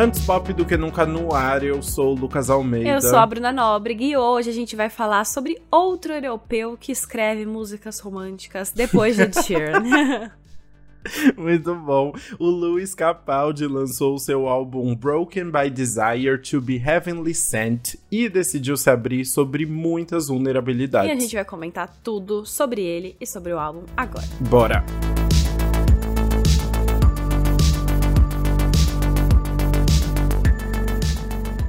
Antes pop do que nunca no ar, eu sou o Lucas Almeida. Eu sou a Bruna Nóbrega e hoje a gente vai falar sobre outro europeu que escreve músicas românticas depois de Sheeran. Muito bom. O Luiz Capaldi lançou seu álbum Broken by Desire to be Heavenly Sent e decidiu se abrir sobre muitas vulnerabilidades. E a gente vai comentar tudo sobre ele e sobre o álbum agora. Bora!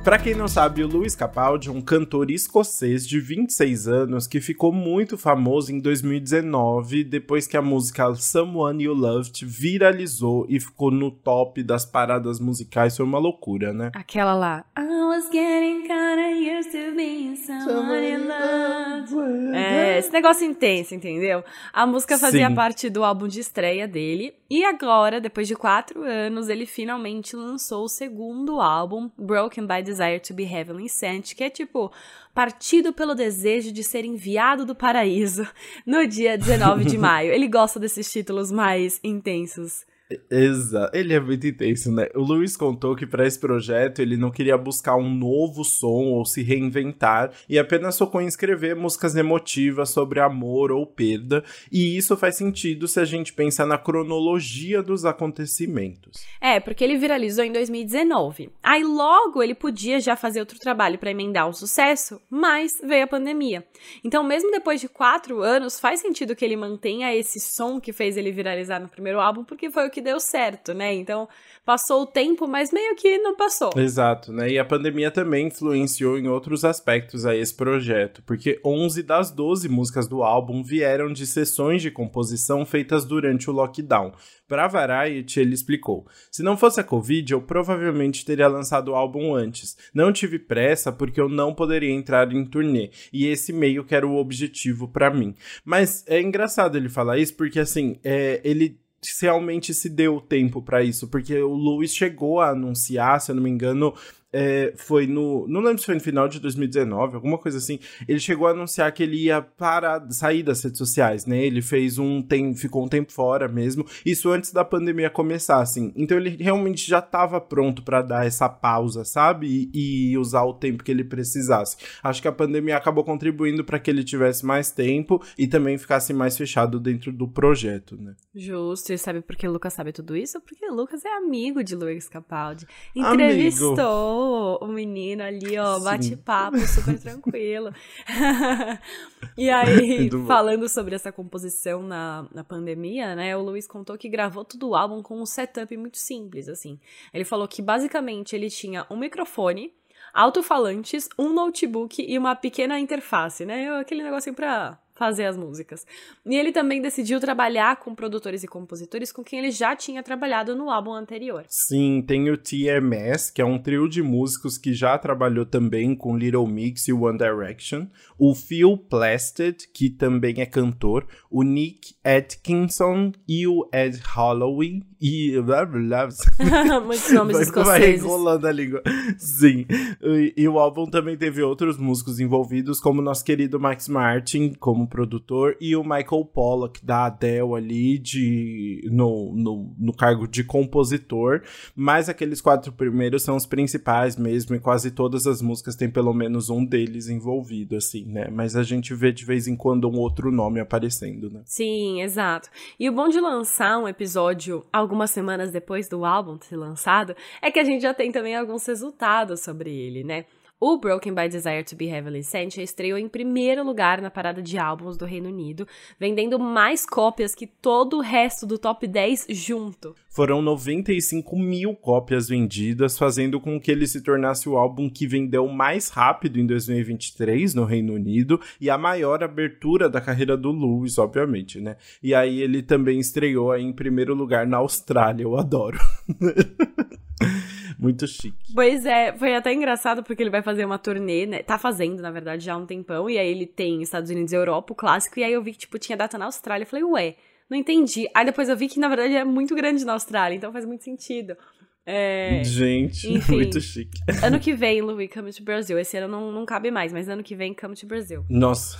Para quem não sabe, o Louis Capaldi é um cantor escocês de 26 anos que ficou muito famoso em 2019 depois que a música Someone You Loved viralizou e ficou no top das paradas musicais. Foi uma loucura, né? Aquela lá. I was getting kinda used to being someone you loved. É, esse negócio intenso, entendeu? A música fazia Sim. parte do álbum de estreia dele e agora, depois de quatro anos, ele finalmente lançou o segundo álbum, Broken by Desire to be Heavenly Sent, que é tipo partido pelo desejo de ser enviado do paraíso no dia 19 de maio. Ele gosta desses títulos mais intensos. Exato. Ele é muito intenso, né? O Luiz contou que para esse projeto ele não queria buscar um novo som ou se reinventar e apenas focou em escrever músicas emotivas sobre amor ou perda. E isso faz sentido se a gente pensar na cronologia dos acontecimentos. É, porque ele viralizou em 2019. Aí logo ele podia já fazer outro trabalho para emendar o sucesso, mas veio a pandemia. Então, mesmo depois de quatro anos, faz sentido que ele mantenha esse som que fez ele viralizar no primeiro álbum, porque foi o que que deu certo, né? Então, passou o tempo, mas meio que não passou. Exato, né? E a pandemia também influenciou em outros aspectos a esse projeto, porque 11 das 12 músicas do álbum vieram de sessões de composição feitas durante o lockdown. Para Variety, ele explicou: Se não fosse a Covid, eu provavelmente teria lançado o álbum antes. Não tive pressa porque eu não poderia entrar em turnê, e esse meio que era o objetivo para mim. Mas é engraçado ele falar isso porque, assim, é, ele realmente se deu tempo para isso, porque o Lewis chegou a anunciar, se eu não me engano, é, foi no. Não lembro se foi no final de 2019, alguma coisa assim. Ele chegou a anunciar que ele ia parar, sair das redes sociais, né? Ele fez um. Tem, ficou um tempo fora mesmo. Isso antes da pandemia começar, assim. Então ele realmente já estava pronto para dar essa pausa, sabe? E, e, usar o tempo que ele precisasse. Acho que a pandemia acabou contribuindo para que ele tivesse mais tempo e também ficasse mais fechado dentro do projeto, né? Justo. E sabe por que o Lucas sabe tudo isso? Porque o Lucas é amigo de Luiz Capaldi. Entrevistou. Amigo o menino ali, ó, bate-papo, super tranquilo. e aí, falando sobre essa composição na, na pandemia, né, o Luiz contou que gravou todo o álbum com um setup muito simples, assim. Ele falou que basicamente ele tinha um microfone, alto-falantes, um notebook e uma pequena interface, né? Aquele negocinho pra fazer as músicas. E ele também decidiu trabalhar com produtores e compositores com quem ele já tinha trabalhado no álbum anterior. Sim, tem o TMS, que é um trio de músicos que já trabalhou também com Little Mix e One Direction, o Phil Plasted, que também é cantor, o Nick Atkinson e o Ed Holloway, e... Muitos nomes vai, escoceses. Vai enrolando a língua. Sim. E, e, o álbum também teve outros músicos envolvidos, como nosso querido Max Martin, como produtor, e o Michael Pollock, da Adele ali, de, no, no, no cargo de compositor. Mas aqueles quatro primeiros são os principais mesmo, e quase todas as músicas têm pelo menos um deles envolvido, assim, né? Mas a gente vê de vez em quando um outro nome aparecendo, né? Sim, exato. E o bom de lançar um episódio algumas semanas depois do álbum ser lançado é que a gente já tem também alguns resultados sobre ele, né? O Broken by Desire to be Heavily Sent estreou em primeiro lugar na parada de álbuns do Reino Unido, vendendo mais cópias que todo o resto do top 10 junto. Foram 95 mil cópias vendidas, fazendo com que ele se tornasse o álbum que vendeu mais rápido em 2023 no Reino Unido e a maior abertura da carreira do Lewis, obviamente, né? E aí ele também estreou em primeiro lugar na Austrália, eu adoro. Muito chique. Pois é, foi até engraçado porque ele vai fazer uma turnê, né? Tá fazendo, na verdade, já há um tempão. E aí ele tem Estados Unidos e Europa, o clássico. E aí eu vi que, tipo, tinha data na Austrália. Eu falei, ué, não entendi. Aí depois eu vi que, na verdade, é muito grande na Austrália. Então faz muito sentido. É... Gente, Enfim, muito chique. Ano que vem, Louis, Come to Brasil. Esse ano não, não cabe mais, mas ano que vem, Come to Brasil. Nossa.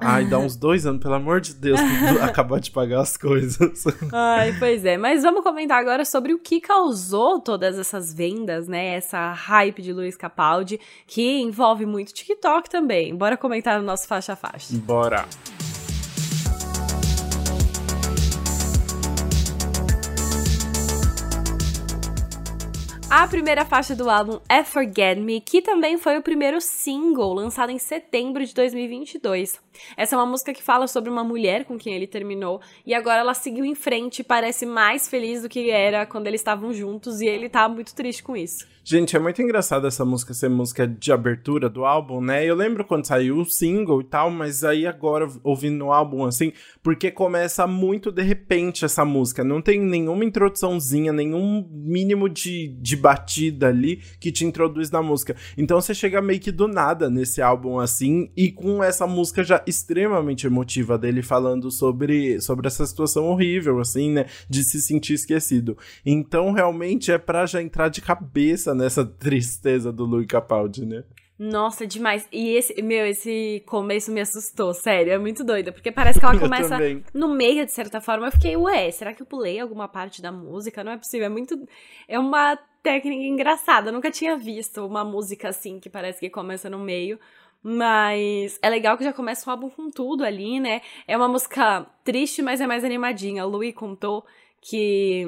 Ai, dá uns dois anos, pelo amor de Deus, acabar de pagar as coisas. Ai, pois é. Mas vamos comentar agora sobre o que causou todas essas vendas, né? Essa hype de Luiz Capaldi, que envolve muito TikTok também. Bora comentar no nosso faixa a faixa. Bora. A primeira faixa do álbum é Forget Me, que também foi o primeiro single lançado em setembro de 2022. Essa é uma música que fala sobre uma mulher com quem ele terminou e agora ela seguiu em frente e parece mais feliz do que era quando eles estavam juntos e ele tá muito triste com isso. Gente, é muito engraçado essa música ser música de abertura do álbum, né? Eu lembro quando saiu o single e tal, mas aí agora ouvindo o álbum assim, porque começa muito de repente essa música, não tem nenhuma introduçãozinha, nenhum mínimo de, de batida ali que te introduz na música. Então você chega meio que do nada nesse álbum assim e com essa música já extremamente emotiva dele falando sobre, sobre essa situação horrível, assim, né? De se sentir esquecido. Então, realmente é pra já entrar de cabeça nessa tristeza do Louis Capaldi, né? Nossa, demais. E esse, meu, esse começo me assustou, sério, é muito doida, porque parece que ela começa no meio, de certa forma. Eu fiquei, ué, será que eu pulei alguma parte da música? Não é possível, é muito. É uma técnica engraçada. Eu nunca tinha visto uma música assim que parece que começa no meio. Mas é legal que já começa o álbum com tudo ali, né? É uma música triste, mas é mais animadinha. O Louis contou que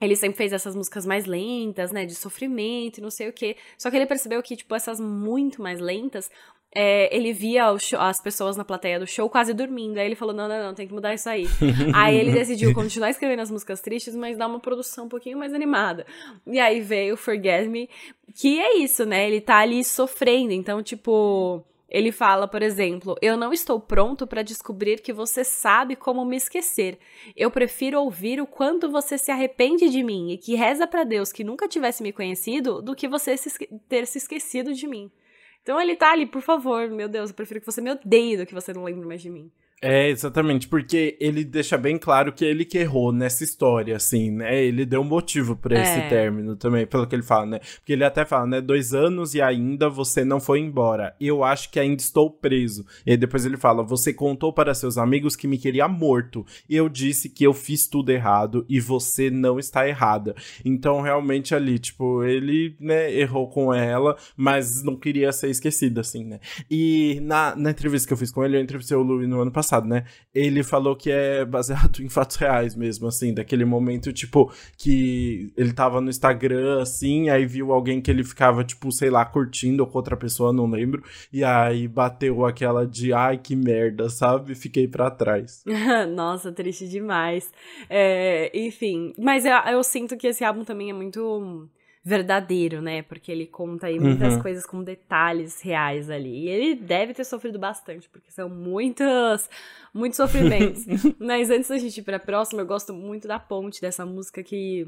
ele sempre fez essas músicas mais lentas, né, de sofrimento e não sei o quê. Só que ele percebeu que, tipo, essas muito mais lentas, é, ele via show, as pessoas na plateia do show quase dormindo. Aí ele falou: não, não, não, tem que mudar isso aí. aí ele decidiu continuar escrevendo as músicas tristes, mas dar uma produção um pouquinho mais animada. E aí veio Forget Me, que é isso, né? Ele tá ali sofrendo. Então, tipo. Ele fala, por exemplo, eu não estou pronto para descobrir que você sabe como me esquecer. Eu prefiro ouvir o quanto você se arrepende de mim e que reza para Deus que nunca tivesse me conhecido do que você se ter se esquecido de mim. Então ele tá ali, por favor, meu Deus, eu prefiro que você me odeie do que você não lembre mais de mim. É, exatamente, porque ele deixa bem claro que ele que errou nessa história, assim, né? Ele deu um motivo para esse é. término também, pelo que ele fala, né? Porque ele até fala, né? Dois anos e ainda você não foi embora. Eu acho que ainda estou preso. E depois ele fala: Você contou para seus amigos que me queria morto. Eu disse que eu fiz tudo errado e você não está errada. Então, realmente, ali, tipo, ele, né, errou com ela, mas não queria ser esquecido, assim, né? E na, na entrevista que eu fiz com ele, eu entrevistei o Louis no ano passado passado, né? Ele falou que é baseado em fatos reais mesmo, assim, daquele momento, tipo, que ele tava no Instagram, assim, aí viu alguém que ele ficava, tipo, sei lá, curtindo ou com outra pessoa, não lembro, e aí bateu aquela de, ai, que merda, sabe? Fiquei para trás. Nossa, triste demais. É, enfim, mas eu, eu sinto que esse álbum também é muito verdadeiro, né? Porque ele conta aí muitas uhum. coisas com detalhes reais ali. E ele deve ter sofrido bastante, porque são muitos, muitos sofrimentos. Mas antes da gente ir pra próxima, eu gosto muito da ponte dessa música que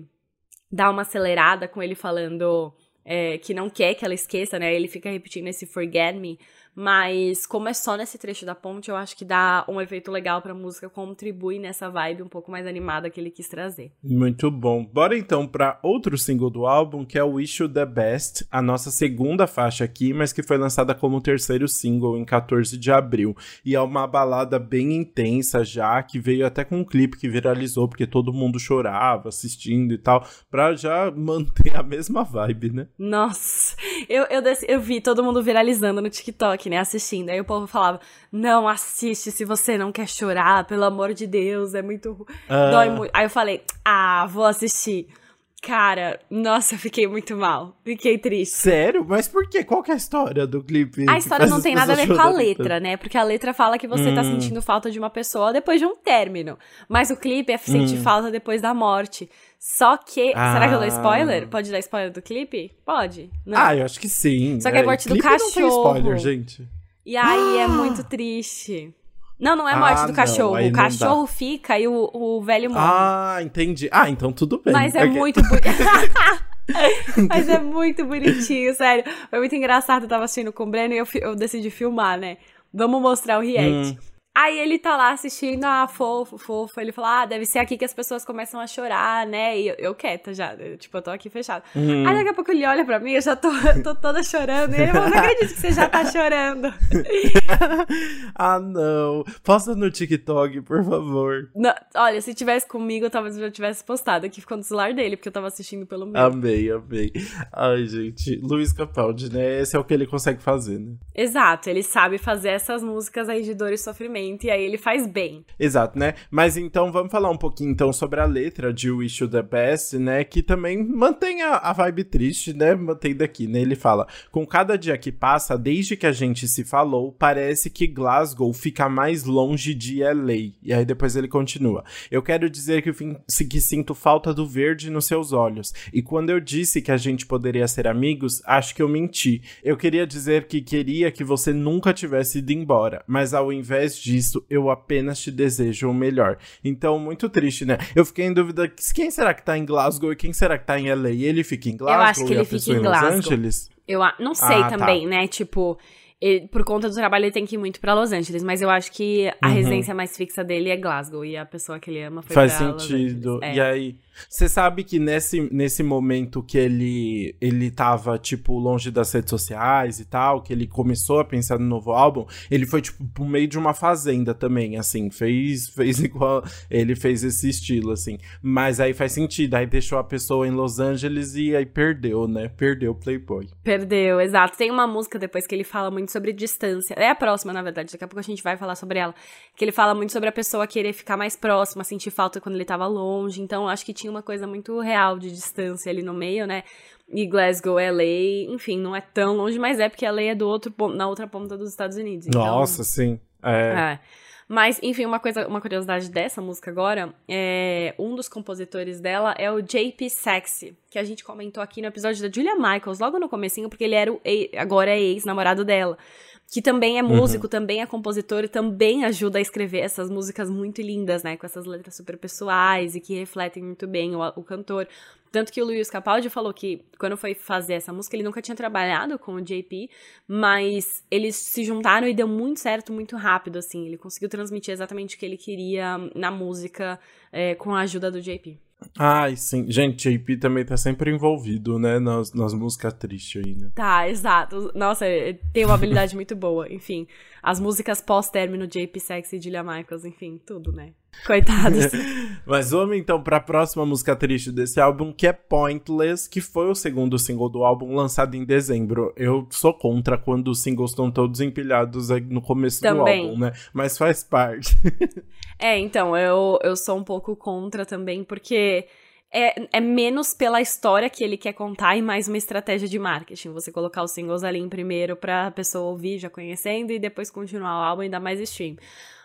dá uma acelerada com ele falando é, que não quer que ela esqueça, né? Ele fica repetindo esse forget me mas como é só nesse trecho da ponte, eu acho que dá um efeito legal pra música, contribui nessa vibe um pouco mais animada que ele quis trazer. Muito bom. Bora então para outro single do álbum, que é o Wish You The Best, a nossa segunda faixa aqui, mas que foi lançada como terceiro single em 14 de abril. E é uma balada bem intensa já, que veio até com um clipe que viralizou, porque todo mundo chorava assistindo e tal, pra já manter a mesma vibe, né? Nossa, eu, eu, eu vi todo mundo viralizando no TikTok né, assistindo. Aí o povo falava: Não, assiste se você não quer chorar, pelo amor de Deus, é muito. Ah. Dói muito. Aí eu falei: Ah, vou assistir. Cara, nossa, eu fiquei muito mal. Fiquei triste. Sério? Mas por quê? Qual que é a história do clipe? A história não tem nada a ver com a letra, né? Porque a letra fala que você tá hum. tá sentindo falta de uma pessoa depois de um término. Mas o clipe é sentir hum. falta depois da morte. Só que. Ah. Será que eu dou spoiler? Pode dar spoiler do clipe? Pode. Não. Ah, eu acho que sim. Só que é a morte é, do cachorro. Não tem spoiler, gente. E aí ah. é muito triste. Não, não é morte ah, do cachorro. Não, o cachorro fica e o, o velho morre. Ah, entendi. Ah, então tudo bem. Mas é okay. muito Mas é muito bonitinho, sério. Foi muito engraçado. Eu tava assistindo com o Breno e eu, eu decidi filmar, né? Vamos mostrar o react. Hum. Aí ele tá lá assistindo, ah, fofo, fofo. Ele fala, ah, deve ser aqui que as pessoas começam a chorar, né? E eu, eu quieta já, eu, tipo, eu tô aqui fechada. Uhum. Aí daqui a pouco ele olha pra mim, eu já tô, tô toda chorando. E ele não acredito que você já tá chorando. ah, não. Posta no TikTok, por favor. Não, olha, se tivesse comigo, talvez eu já tivesse postado aqui, ficou no celular dele, porque eu tava assistindo pelo meu. Amei, amei. Ai, gente, Luiz Capaldi, né? Esse é o que ele consegue fazer, né? Exato, ele sabe fazer essas músicas aí de dor e sofrimento e aí ele faz bem. Exato, né? Mas então vamos falar um pouquinho então sobre a letra de Wish You The Best, né? Que também mantém a, a vibe triste, né? Mantém daqui, né? Ele fala, com cada dia que passa, desde que a gente se falou, parece que Glasgow fica mais longe de LA. E aí depois ele continua. Eu quero dizer que, que sinto falta do verde nos seus olhos. E quando eu disse que a gente poderia ser amigos, acho que eu menti. Eu queria dizer que queria que você nunca tivesse ido embora, mas ao invés disso, eu apenas te desejo o melhor. Então, muito triste, né? Eu fiquei em dúvida, quem será que tá em Glasgow e quem será que tá em LA? Ele fica em Glasgow? Eu acho que ele fica em Glasgow. Los Angeles? Eu não sei ah, tá. também, tá. né? Tipo, ele, por conta do trabalho, ele tem que ir muito para Los Angeles, mas eu acho que a uhum. residência mais fixa dele é Glasgow e a pessoa que ele ama foi Faz sentido. É. E aí, você sabe que nesse, nesse momento que ele ele tava tipo longe das redes sociais e tal, que ele começou a pensar no novo álbum, ele foi tipo pro meio de uma fazenda também, assim, fez fez igual ele fez esse estilo assim. Mas aí faz sentido, aí deixou a pessoa em Los Angeles e aí perdeu, né? Perdeu o Playboy. Perdeu, exato. Tem uma música depois que ele fala muito muito sobre distância. É a próxima, na verdade, daqui a pouco a gente vai falar sobre ela. Que ele fala muito sobre a pessoa querer ficar mais próxima, sentir falta quando ele tava longe. Então, acho que tinha uma coisa muito real de distância ali no meio, né? E Glasgow, LA, enfim, não é tão longe, mas é porque LA é do outro, na outra ponta dos Estados Unidos. Então, Nossa, sim. É. é. Mas, enfim, uma coisa, uma curiosidade dessa música agora, é um dos compositores dela é o JP Sexy, que a gente comentou aqui no episódio da Julia Michaels, logo no comecinho, porque ele era o agora é ex-namorado dela. Que também é músico, uhum. também é compositor e também ajuda a escrever essas músicas muito lindas, né? Com essas letras super pessoais e que refletem muito bem o, o cantor. Tanto que o Luiz Capaldi falou que quando foi fazer essa música, ele nunca tinha trabalhado com o JP, mas eles se juntaram e deu muito certo, muito rápido, assim. Ele conseguiu transmitir exatamente o que ele queria na música é, com a ajuda do JP. Ai, sim. Gente, JP também tá sempre envolvido, né? Nas, nas músicas tristes aí, né? Tá, exato. Nossa, tem uma habilidade muito boa. Enfim, as músicas pós-término, JP Sexy e Julia Michaels, enfim, tudo, né? Coitados. Mas vamos então para a próxima música triste desse álbum, que é Pointless, que foi o segundo single do álbum lançado em dezembro. Eu sou contra quando os singles estão todos empilhados no começo também. do álbum, né? Mas faz parte. é, então, eu, eu sou um pouco contra também, porque é, é menos pela história que ele quer contar e mais uma estratégia de marketing. Você colocar os singles ali em primeiro pra pessoa ouvir já conhecendo e depois continuar o álbum e dar mais stream.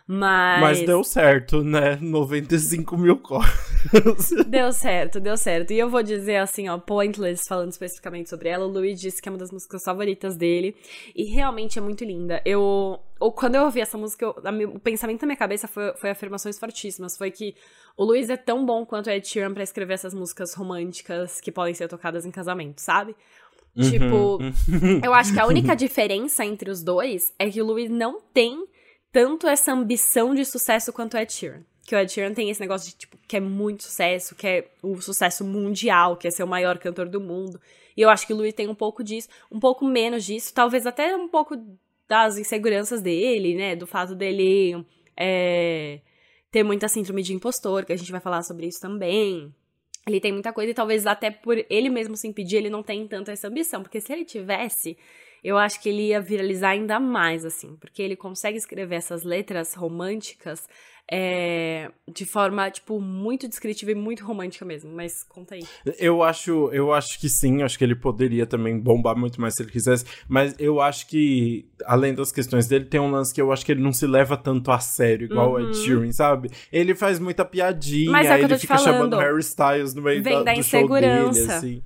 Mas... Mas deu certo, né? 95 mil cópias. Deu certo, deu certo. E eu vou dizer assim, ó, Pointless, falando especificamente sobre ela, o Louis disse que é uma das músicas favoritas dele. E realmente é muito linda. Eu. Ou quando eu ouvi essa música, eu, o pensamento na minha cabeça foi, foi afirmações fortíssimas. Foi que o Luiz é tão bom quanto Ed Sheeran pra escrever essas músicas românticas que podem ser tocadas em casamento, sabe? Uhum. Tipo, eu acho que a única diferença entre os dois é que o Luiz não tem tanto essa ambição de sucesso quanto o Ed Sheeran. Que o Ed Sheeran tem esse negócio de, tipo, que é muito sucesso, que é o sucesso mundial, que é ser o maior cantor do mundo. E eu acho que o Louis tem um pouco disso, um pouco menos disso, talvez até um pouco das inseguranças dele, né? Do fato dele é, ter muita síndrome de impostor, que a gente vai falar sobre isso também. Ele tem muita coisa e talvez até por ele mesmo se impedir, ele não tem tanto essa ambição. Porque se ele tivesse, eu acho que ele ia viralizar ainda mais, assim, porque ele consegue escrever essas letras românticas é, de forma, tipo, muito descritiva e muito romântica mesmo. Mas conta aí. Eu acho, eu acho que sim, acho que ele poderia também bombar muito mais se ele quisesse, mas eu acho que, além das questões dele, tem um lance que eu acho que ele não se leva tanto a sério, igual uhum. o Ed uhum. Sheeran, sabe? Ele faz muita piadinha, mas é ele fica falando. chamando Harry Styles no meio Vem da, da do show dele, assim.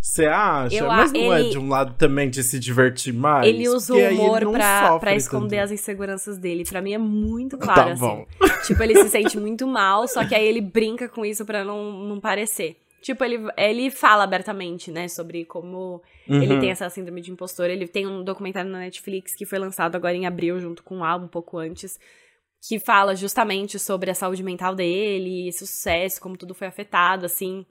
Você acha? Eu, Mas não é ele, é de um lado também de se divertir mais? Ele usa o humor pra, pra esconder tanto. as inseguranças dele. Pra mim é muito tá claro, tá assim. Tipo, ele se sente muito mal, só que aí ele brinca com isso pra não, não parecer. Tipo, ele, ele fala abertamente, né, sobre como uhum. ele tem essa síndrome de impostor. Ele tem um documentário na Netflix que foi lançado agora em abril, junto com um álbum, um pouco antes, que fala justamente sobre a saúde mental dele, sucesso, como tudo foi afetado, assim.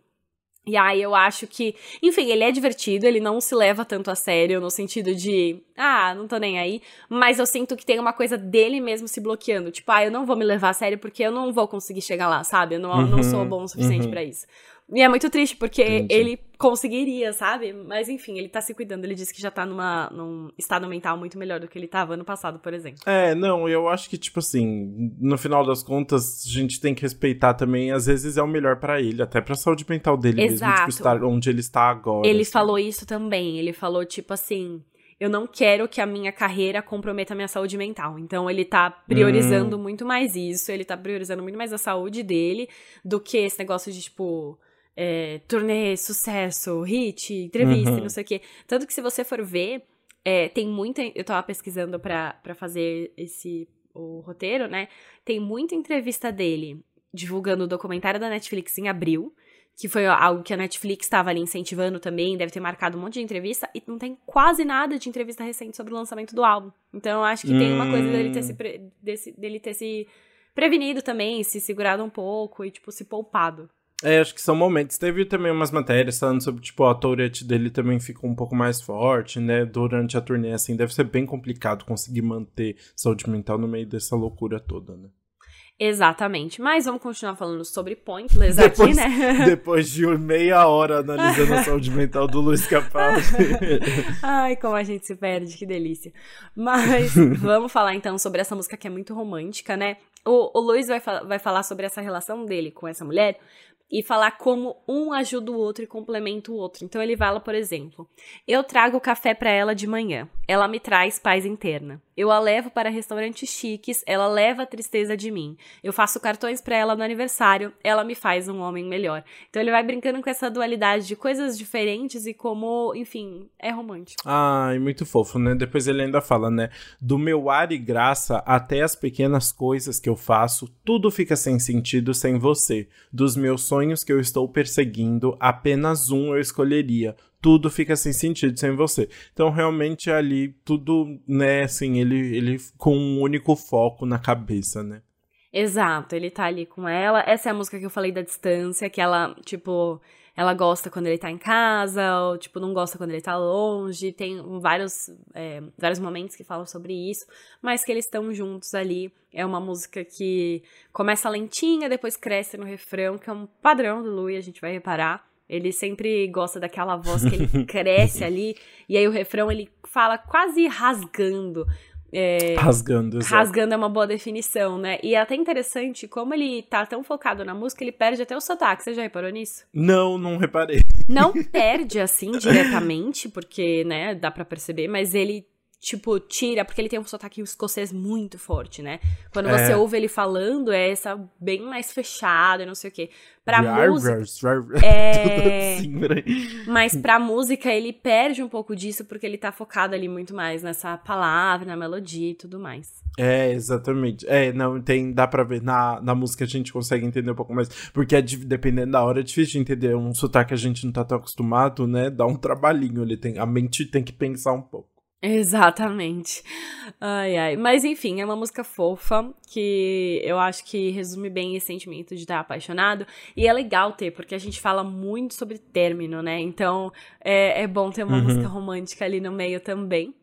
E aí eu acho que, enfim, ele é divertido, ele não se leva tanto a sério no sentido de, ah, não tô nem aí, mas eu sinto que tem uma coisa dele mesmo se bloqueando, tipo, ah, eu não vou me levar a sério porque eu não vou conseguir chegar lá, sabe? Eu não, uhum, não sou bom o suficiente uhum. para isso. E é muito triste, porque Entendi. ele conseguiria, sabe? Mas enfim, ele tá se cuidando. Ele disse que já tá numa, num estado mental muito melhor do que ele tava ano passado, por exemplo. É, não, eu acho que, tipo assim, no final das contas, a gente tem que respeitar também, às vezes é o melhor para ele, até pra saúde mental dele Exato. mesmo, tipo, estar onde ele está agora. Ele assim. falou isso também. Ele falou, tipo assim eu não quero que a minha carreira comprometa a minha saúde mental. Então ele tá priorizando hum. muito mais isso, ele tá priorizando muito mais a saúde dele do que esse negócio de, tipo, é, turnê, sucesso, hit, entrevista, uhum. não sei o quê. Tanto que se você for ver, é, tem muita. Eu tava pesquisando para fazer esse o roteiro, né? Tem muita entrevista dele divulgando o documentário da Netflix em abril, que foi algo que a Netflix estava ali incentivando também, deve ter marcado um monte de entrevista, e não tem quase nada de entrevista recente sobre o lançamento do álbum. Então eu acho que hum. tem uma coisa dele ter se, pre, desse, dele ter se prevenido também, se segurado um pouco e, tipo, se poupado. É, acho que são momentos. Teve também umas matérias falando sobre, tipo, a Tourette dele também ficou um pouco mais forte, né? Durante a turnê, assim, deve ser bem complicado conseguir manter saúde mental no meio dessa loucura toda, né? Exatamente. Mas vamos continuar falando sobre Pointless depois, aqui, né? depois de meia hora analisando a saúde mental do Luiz Capaldi. Ai, como a gente se perde, que delícia. Mas vamos falar então sobre essa música que é muito romântica, né? O, o Luiz vai, fa vai falar sobre essa relação dele com essa mulher, e falar como um ajuda o outro e complementa o outro. Então ele fala, por exemplo, eu trago café para ela de manhã, ela me traz paz interna. Eu a levo para restaurantes chiques, ela leva a tristeza de mim. Eu faço cartões para ela no aniversário, ela me faz um homem melhor. Então ele vai brincando com essa dualidade de coisas diferentes e como, enfim, é romântico. Ai, muito fofo, né? Depois ele ainda fala, né? Do meu ar e graça até as pequenas coisas que eu faço, tudo fica sem sentido sem você. Dos meus sonhos que eu estou perseguindo, apenas um eu escolheria tudo fica sem sentido sem você. Então, realmente, ali, tudo, né, assim, ele, ele com um único foco na cabeça, né? Exato, ele tá ali com ela. Essa é a música que eu falei da distância, que ela, tipo, ela gosta quando ele tá em casa, ou, tipo, não gosta quando ele tá longe. Tem vários, é, vários momentos que falam sobre isso, mas que eles estão juntos ali. É uma música que começa lentinha, depois cresce no refrão, que é um padrão do Louis, a gente vai reparar. Ele sempre gosta daquela voz que ele cresce ali, e aí o refrão ele fala quase rasgando. É, rasgando, exato. Rasgando é uma boa definição, né? E é até interessante como ele tá tão focado na música, ele perde até o sotaque. Você já reparou nisso? Não, não reparei. Não perde assim diretamente, porque, né, dá para perceber, mas ele tipo, tira, porque ele tem um sotaque escocês muito forte, né? Quando é. você ouve ele falando, é essa bem mais fechada, não sei o quê. Pra música. é... Assim, mas pra música ele perde um pouco disso porque ele tá focado ali muito mais nessa palavra, na melodia e tudo mais. É, exatamente. É, não, tem, dá pra ver. Na, na música a gente consegue entender um pouco mais. Porque é, dependendo da hora é difícil de entender. Um sotaque que a gente não tá tão acostumado, né? Dá um trabalhinho. Ele tem, a mente tem que pensar um pouco. Exatamente. Ai, ai. Mas enfim, é uma música fofa que eu acho que resume bem esse sentimento de estar apaixonado. E é legal ter, porque a gente fala muito sobre término, né? Então é, é bom ter uma uhum. música romântica ali no meio também.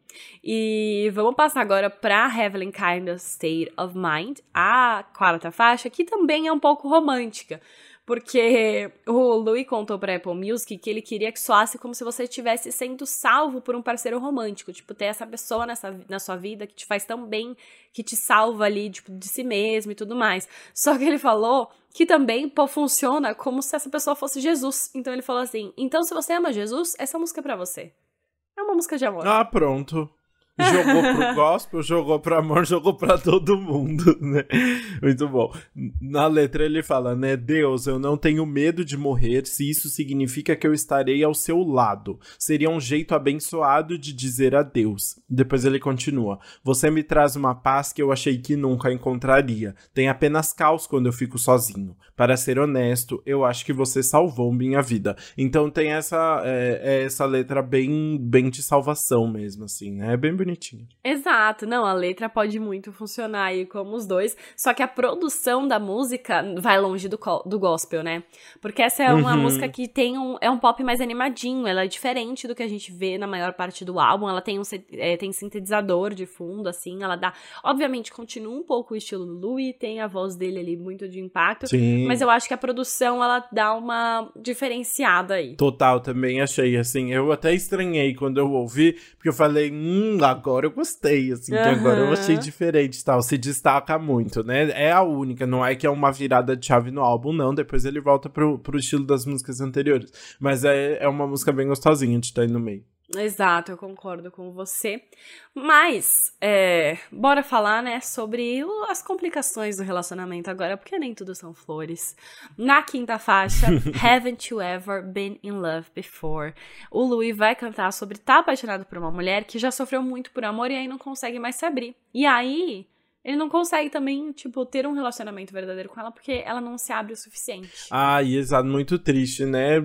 E vamos passar agora para Heavenly Kind of State of Mind, a quarta faixa, que também é um pouco romântica. Porque o Louis contou pra Apple Music que ele queria que soasse como se você estivesse sendo salvo por um parceiro romântico. Tipo, ter essa pessoa nessa, na sua vida que te faz tão bem, que te salva ali, tipo, de si mesmo e tudo mais. Só que ele falou que também pô, funciona como se essa pessoa fosse Jesus. Então ele falou assim: então se você ama Jesus, essa música é pra você. É uma música de amor. Ah, pronto. Jogou pro gospel, jogou pro amor, jogou pra todo mundo, né? Muito bom. Na letra ele fala, né? Deus, eu não tenho medo de morrer se isso significa que eu estarei ao seu lado. Seria um jeito abençoado de dizer adeus. Depois ele continua: Você me traz uma paz que eu achei que nunca encontraria. Tem apenas caos quando eu fico sozinho. Para ser honesto, eu acho que você salvou minha vida. Então tem essa, é, é essa letra bem, bem de salvação mesmo, assim, né? É bem bonitinha. Exato, não, a letra pode muito funcionar aí como os dois, só que a produção da música vai longe do, do gospel, né? Porque essa é uma uhum. música que tem um, é um pop mais animadinho, ela é diferente do que a gente vê na maior parte do álbum, ela tem um é, tem sintetizador de fundo, assim, ela dá, obviamente continua um pouco o estilo do Louis, tem a voz dele ali muito de impacto, Sim. mas eu acho que a produção, ela dá uma diferenciada aí. Total, também achei, assim, eu até estranhei quando eu ouvi, porque eu falei, hum, agora eu gostei, assim, uhum. que agora eu achei diferente e tal. Se destaca muito, né? É a única, não é que é uma virada de chave no álbum, não. Depois ele volta pro, pro estilo das músicas anteriores. Mas é, é uma música bem gostosinha de estar aí no meio. Exato, eu concordo com você. Mas, é, bora falar, né, sobre as complicações do relacionamento agora, porque nem tudo são flores. Na quinta faixa, Haven't You Ever Been in Love Before? O Louis vai cantar sobre estar tá apaixonado por uma mulher que já sofreu muito por amor e aí não consegue mais se abrir. E aí, ele não consegue também, tipo, ter um relacionamento verdadeiro com ela porque ela não se abre o suficiente. Ah, e exato, muito triste, né?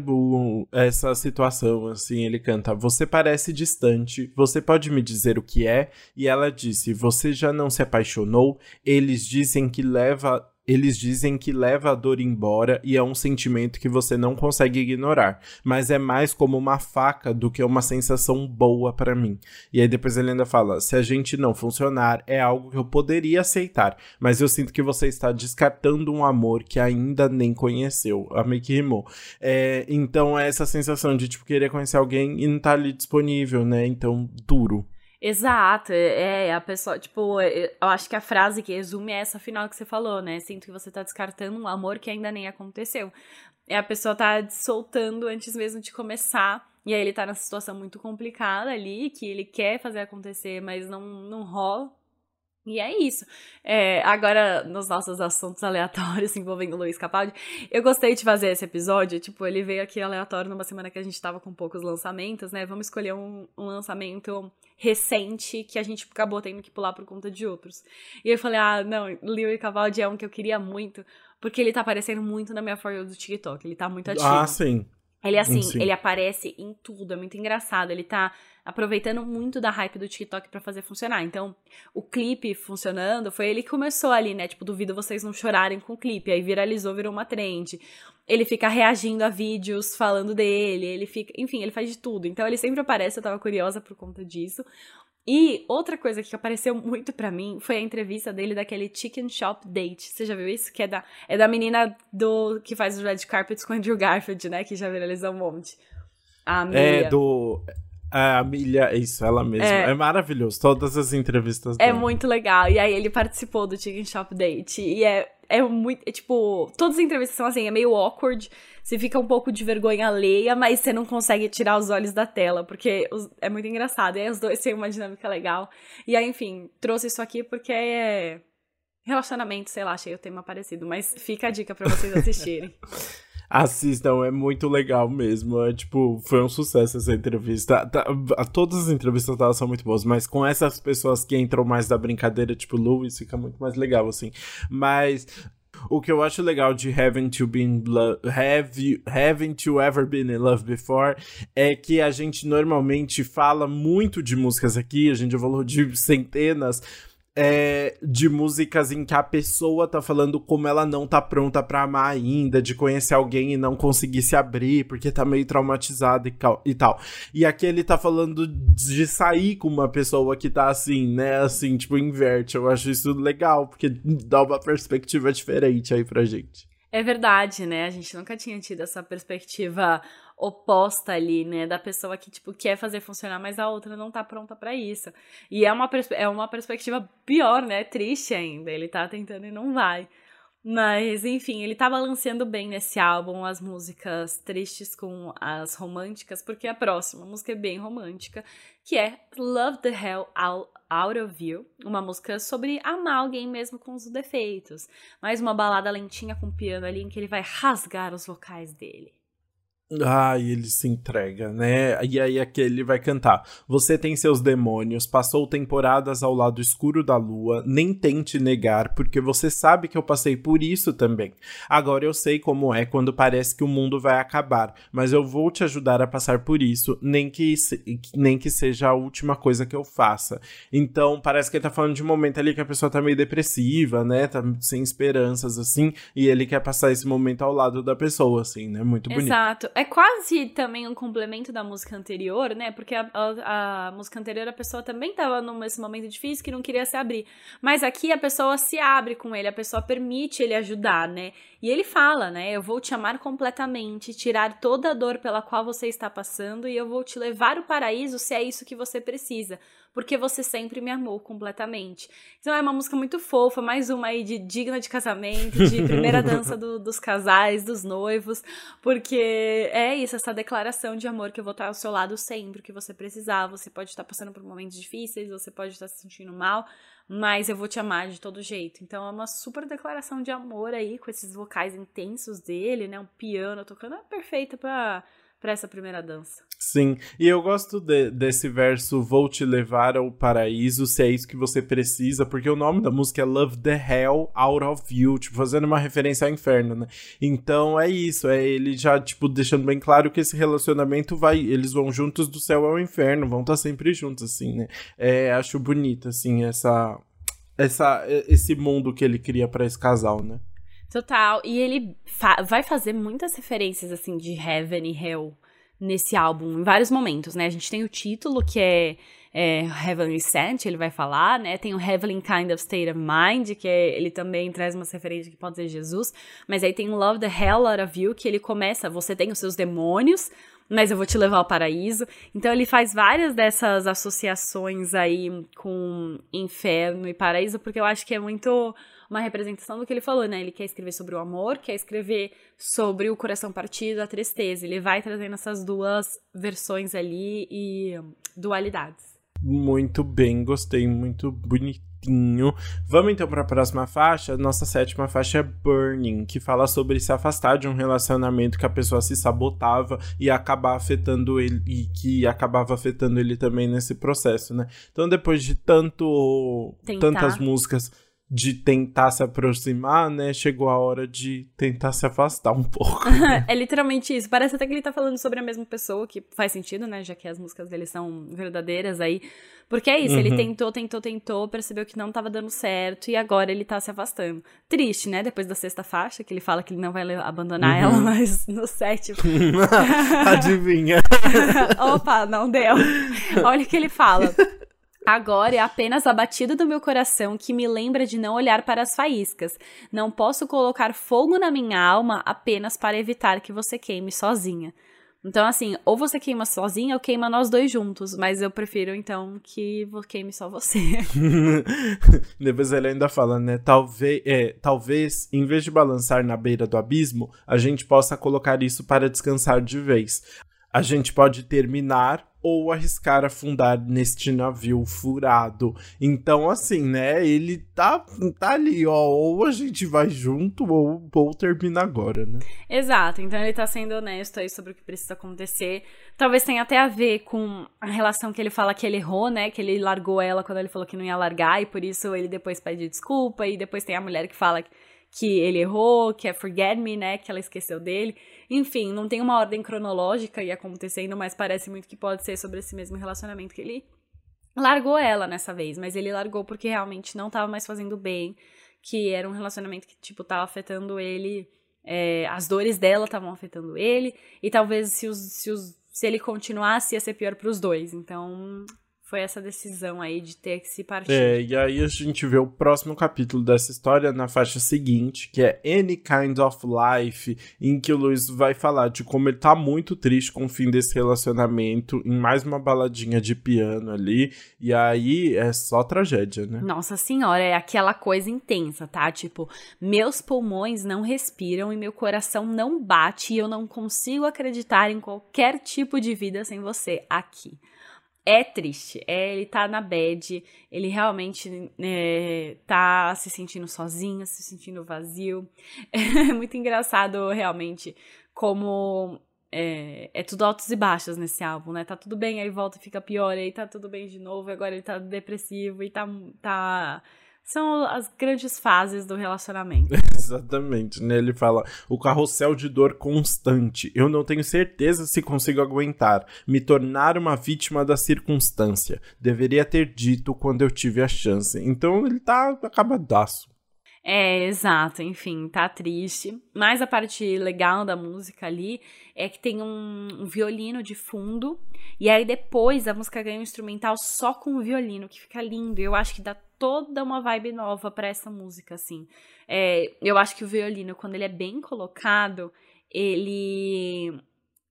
Essa situação, assim, ele canta: Você parece distante, você pode me dizer o que é? E ela disse: Você já não se apaixonou? Eles dizem que leva eles dizem que leva a dor embora e é um sentimento que você não consegue ignorar, mas é mais como uma faca do que uma sensação boa para mim. E aí depois ele ainda fala: se a gente não funcionar, é algo que eu poderia aceitar, mas eu sinto que você está descartando um amor que ainda nem conheceu. A que rimou. É, então é essa sensação de tipo querer conhecer alguém e não tá ali disponível, né? Então, duro. Exato, é, é, a pessoa, tipo, é, eu acho que a frase que resume é essa final que você falou, né? Sinto que você tá descartando um amor que ainda nem aconteceu. É a pessoa tá soltando antes mesmo de começar, e aí ele tá nessa situação muito complicada ali, que ele quer fazer acontecer, mas não, não rola. E é isso. É, agora, nos nossos assuntos aleatórios envolvendo o Luiz Capaldi, eu gostei de fazer esse episódio. Tipo, ele veio aqui aleatório numa semana que a gente tava com poucos lançamentos, né? Vamos escolher um, um lançamento recente que a gente acabou tendo que pular por conta de outros. E eu falei, ah, não, Luiz Capaldi é um que eu queria muito, porque ele tá aparecendo muito na minha For do TikTok. Ele tá muito ativo. Ah, sim. Ele, assim, sim. ele aparece em tudo, é muito engraçado. Ele tá aproveitando muito da hype do TikTok para fazer funcionar. Então, o clipe funcionando, foi ele que começou ali, né? Tipo, duvido vocês não chorarem com o clipe. Aí viralizou, virou uma trend. Ele fica reagindo a vídeos falando dele, ele fica. Enfim, ele faz de tudo. Então, ele sempre aparece, eu tava curiosa por conta disso. E outra coisa que apareceu muito para mim foi a entrevista dele daquele Chicken Shop Date. Você já viu isso? Que é da, é da menina do que faz os red carpets com Andrew Garfield, né? Que já viralizou um monte. A É, do. A Milha, isso, ela mesma. É, é maravilhoso, todas as entrevistas é dele. É muito legal. E aí ele participou do Chicken Shop Date. E é, é muito. É, tipo, todas as entrevistas são assim, é meio awkward. Você fica um pouco de vergonha alheia, mas você não consegue tirar os olhos da tela, porque os, é muito engraçado. E aí os dois têm uma dinâmica legal. E aí, enfim, trouxe isso aqui porque é. Relacionamento, sei lá, achei o tema parecido. Mas fica a dica para vocês assistirem. Assistam, é muito legal mesmo. É, tipo, foi um sucesso essa entrevista. Tá, todas as entrevistas dela são muito boas, mas com essas pessoas que entram mais da brincadeira, tipo Louis, fica muito mais legal, assim. Mas o que eu acho legal de Haven't You Been have you, Haven't You Ever Been in Love Before é que a gente normalmente fala muito de músicas aqui, a gente falou de centenas, é, de músicas em que a pessoa tá falando como ela não tá pronta para amar ainda, de conhecer alguém e não conseguir se abrir porque tá meio traumatizada e, e tal. E aqui ele tá falando de sair com uma pessoa que tá assim, né? Assim, tipo, inverte. Eu acho isso legal, porque dá uma perspectiva diferente aí pra gente. É verdade, né? A gente nunca tinha tido essa perspectiva oposta ali, né? Da pessoa que, tipo, quer fazer funcionar, mas a outra não tá pronta para isso. E é uma, é uma perspectiva pior, né? Triste ainda. Ele tá tentando e não vai. Mas, enfim, ele tá balanceando bem nesse álbum as músicas tristes com as românticas, porque a próxima música é bem romântica, que é Love the Hell Out of You, uma música sobre amar alguém mesmo com os defeitos. Mais uma balada lentinha com piano ali em que ele vai rasgar os vocais dele. Ai, ele se entrega, né? E aí aqui ele vai cantar. Você tem seus demônios, passou temporadas ao lado escuro da lua, nem tente negar, porque você sabe que eu passei por isso também. Agora eu sei como é quando parece que o mundo vai acabar, mas eu vou te ajudar a passar por isso, nem que, nem que seja a última coisa que eu faça. Então, parece que ele tá falando de um momento ali que a pessoa tá meio depressiva, né? Tá sem esperanças, assim, e ele quer passar esse momento ao lado da pessoa, assim, né? Muito bonito. Exato é quase também um complemento da música anterior, né? Porque a, a, a, música anterior a pessoa também tava nesse momento difícil que não queria se abrir. Mas aqui a pessoa se abre com ele, a pessoa permite ele ajudar, né? E ele fala, né? Eu vou te amar completamente, tirar toda a dor pela qual você está passando e eu vou te levar ao paraíso se é isso que você precisa porque você sempre me amou completamente. Então é uma música muito fofa, mais uma aí de digna de casamento, de primeira dança do, dos casais, dos noivos, porque é isso, essa declaração de amor que eu vou estar ao seu lado sempre que você precisar. Você pode estar passando por momentos difíceis, você pode estar se sentindo mal, mas eu vou te amar de todo jeito. Então é uma super declaração de amor aí, com esses vocais intensos dele, né? Um piano tocando, é perfeita para para essa primeira dança. Sim, e eu gosto de, desse verso Vou te levar ao paraíso, se é isso que você precisa, porque o nome da música é Love the Hell Out of You, tipo, fazendo uma referência ao inferno, né? Então é isso, é ele já, tipo, deixando bem claro que esse relacionamento vai, eles vão juntos do céu ao inferno, vão estar tá sempre juntos, assim, né? É, acho bonito, assim, essa, essa, esse mundo que ele cria para esse casal, né? Total. E ele fa vai fazer muitas referências, assim, de Heaven e Hell nesse álbum, em vários momentos, né? A gente tem o título, que é, é Heavenly Sent, ele vai falar, né? Tem o Heavenly Kind of State of Mind, que é, ele também traz umas referências que pode ser Jesus. Mas aí tem Love the Hell Out of You, que ele começa, você tem os seus demônios, mas eu vou te levar ao paraíso. Então ele faz várias dessas associações aí com inferno e paraíso, porque eu acho que é muito uma representação do que ele falou, né? Ele quer escrever sobre o amor, quer escrever sobre o coração partido, a tristeza. Ele vai trazendo essas duas versões ali e dualidades. Muito bem, gostei, muito bonitinho. Vamos então para a próxima faixa. Nossa sétima faixa é Burning, que fala sobre se afastar de um relacionamento que a pessoa se sabotava e acabar afetando ele e que acabava afetando ele também nesse processo, né? Então depois de tanto Tentar. tantas músicas de tentar se aproximar, né? Chegou a hora de tentar se afastar um pouco. é literalmente isso. Parece até que ele tá falando sobre a mesma pessoa, que faz sentido, né? Já que as músicas dele são verdadeiras aí. Porque é isso, uhum. ele tentou, tentou, tentou, percebeu que não tava dando certo e agora ele tá se afastando. Triste, né? Depois da sexta faixa, que ele fala que ele não vai abandonar uhum. ela, mas no sétimo. Adivinha. Opa, não deu. Olha o que ele fala. Agora é apenas a batida do meu coração que me lembra de não olhar para as faíscas. Não posso colocar fogo na minha alma apenas para evitar que você queime sozinha. Então, assim, ou você queima sozinha ou queima nós dois juntos. Mas eu prefiro, então, que queime só você. Depois ele ainda fala, né? Talvez, é, talvez, em vez de balançar na beira do abismo, a gente possa colocar isso para descansar de vez. A gente pode terminar ou arriscar afundar neste navio furado. Então, assim, né? Ele tá, tá ali, ó. Ou a gente vai junto, ou, ou termina agora, né? Exato. Então ele tá sendo honesto aí sobre o que precisa acontecer. Talvez tenha até a ver com a relação que ele fala que ele errou, né? Que ele largou ela quando ele falou que não ia largar, e por isso ele depois pede desculpa, e depois tem a mulher que fala que ele errou, que é Forget Me, né? Que ela esqueceu dele. Enfim, não tem uma ordem cronológica e acontecendo, mas parece muito que pode ser sobre esse mesmo relacionamento que ele largou ela nessa vez, mas ele largou porque realmente não tava mais fazendo bem, que era um relacionamento que, tipo, tava afetando ele, é, as dores dela estavam afetando ele, e talvez se, os, se, os, se ele continuasse ia ser pior pros dois, então foi essa decisão aí de ter que se partir. É, e aí a gente vê o próximo capítulo dessa história na faixa seguinte, que é Any Kind of Life, em que o Luiz vai falar de como ele tá muito triste com o fim desse relacionamento, em mais uma baladinha de piano ali, e aí é só tragédia, né? Nossa senhora, é aquela coisa intensa, tá? Tipo, meus pulmões não respiram e meu coração não bate e eu não consigo acreditar em qualquer tipo de vida sem você aqui é triste. É, ele tá na bad, ele realmente é, tá se sentindo sozinho, se sentindo vazio. É muito engraçado, realmente, como é, é tudo altos e baixos nesse álbum, né? Tá tudo bem, aí volta e fica pior, aí tá tudo bem de novo, agora ele tá depressivo e tá. tá... São as grandes fases do relacionamento. Exatamente, né? Ele fala: o carrossel de dor constante. Eu não tenho certeza se consigo aguentar. Me tornar uma vítima da circunstância. Deveria ter dito quando eu tive a chance. Então ele tá acabadaço. É, exato, enfim, tá triste. Mas a parte legal da música ali é que tem um, um, violino de fundo, e aí depois a música ganha um instrumental só com o violino, que fica lindo. Eu acho que dá toda uma vibe nova para essa música, assim. É, eu acho que o violino, quando ele é bem colocado, ele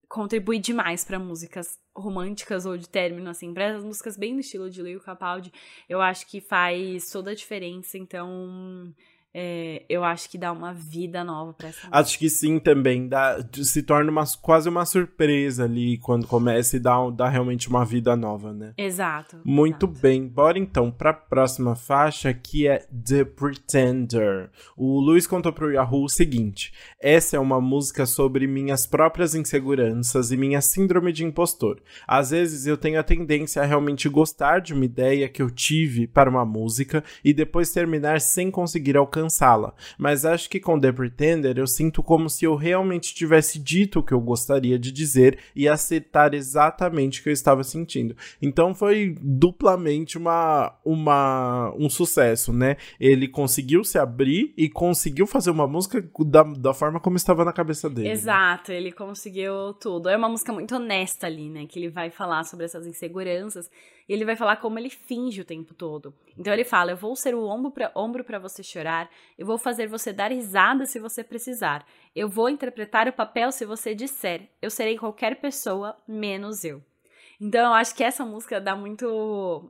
contribui demais para músicas românticas ou de término, assim, para essas músicas bem no estilo de Leo Capaldi, eu acho que faz toda a diferença, então é, eu acho que dá uma vida nova pra essa música. Acho que sim também. Dá, se torna uma, quase uma surpresa ali quando começa e dá, dá realmente uma vida nova, né? Exato. Muito exato. bem. Bora então pra próxima faixa que é The Pretender. O Luiz contou pro Yahoo o seguinte: essa é uma música sobre minhas próprias inseguranças e minha síndrome de impostor. Às vezes eu tenho a tendência a realmente gostar de uma ideia que eu tive para uma música e depois terminar sem conseguir alcançar alcançá-la. Mas acho que com The Pretender eu sinto como se eu realmente tivesse dito o que eu gostaria de dizer e acertar exatamente o que eu estava sentindo. Então foi duplamente uma, uma um sucesso, né? Ele conseguiu se abrir e conseguiu fazer uma música da, da forma como estava na cabeça dele. Né? Exato, né? ele conseguiu tudo. É uma música muito honesta ali, né? Que ele vai falar sobre essas inseguranças e ele vai falar como ele finge o tempo todo. Então ele fala: Eu vou ser o ombro para ombro você chorar, eu vou fazer você dar risada se você precisar, eu vou interpretar o papel se você disser, eu serei qualquer pessoa menos eu. Então eu acho que essa música dá muito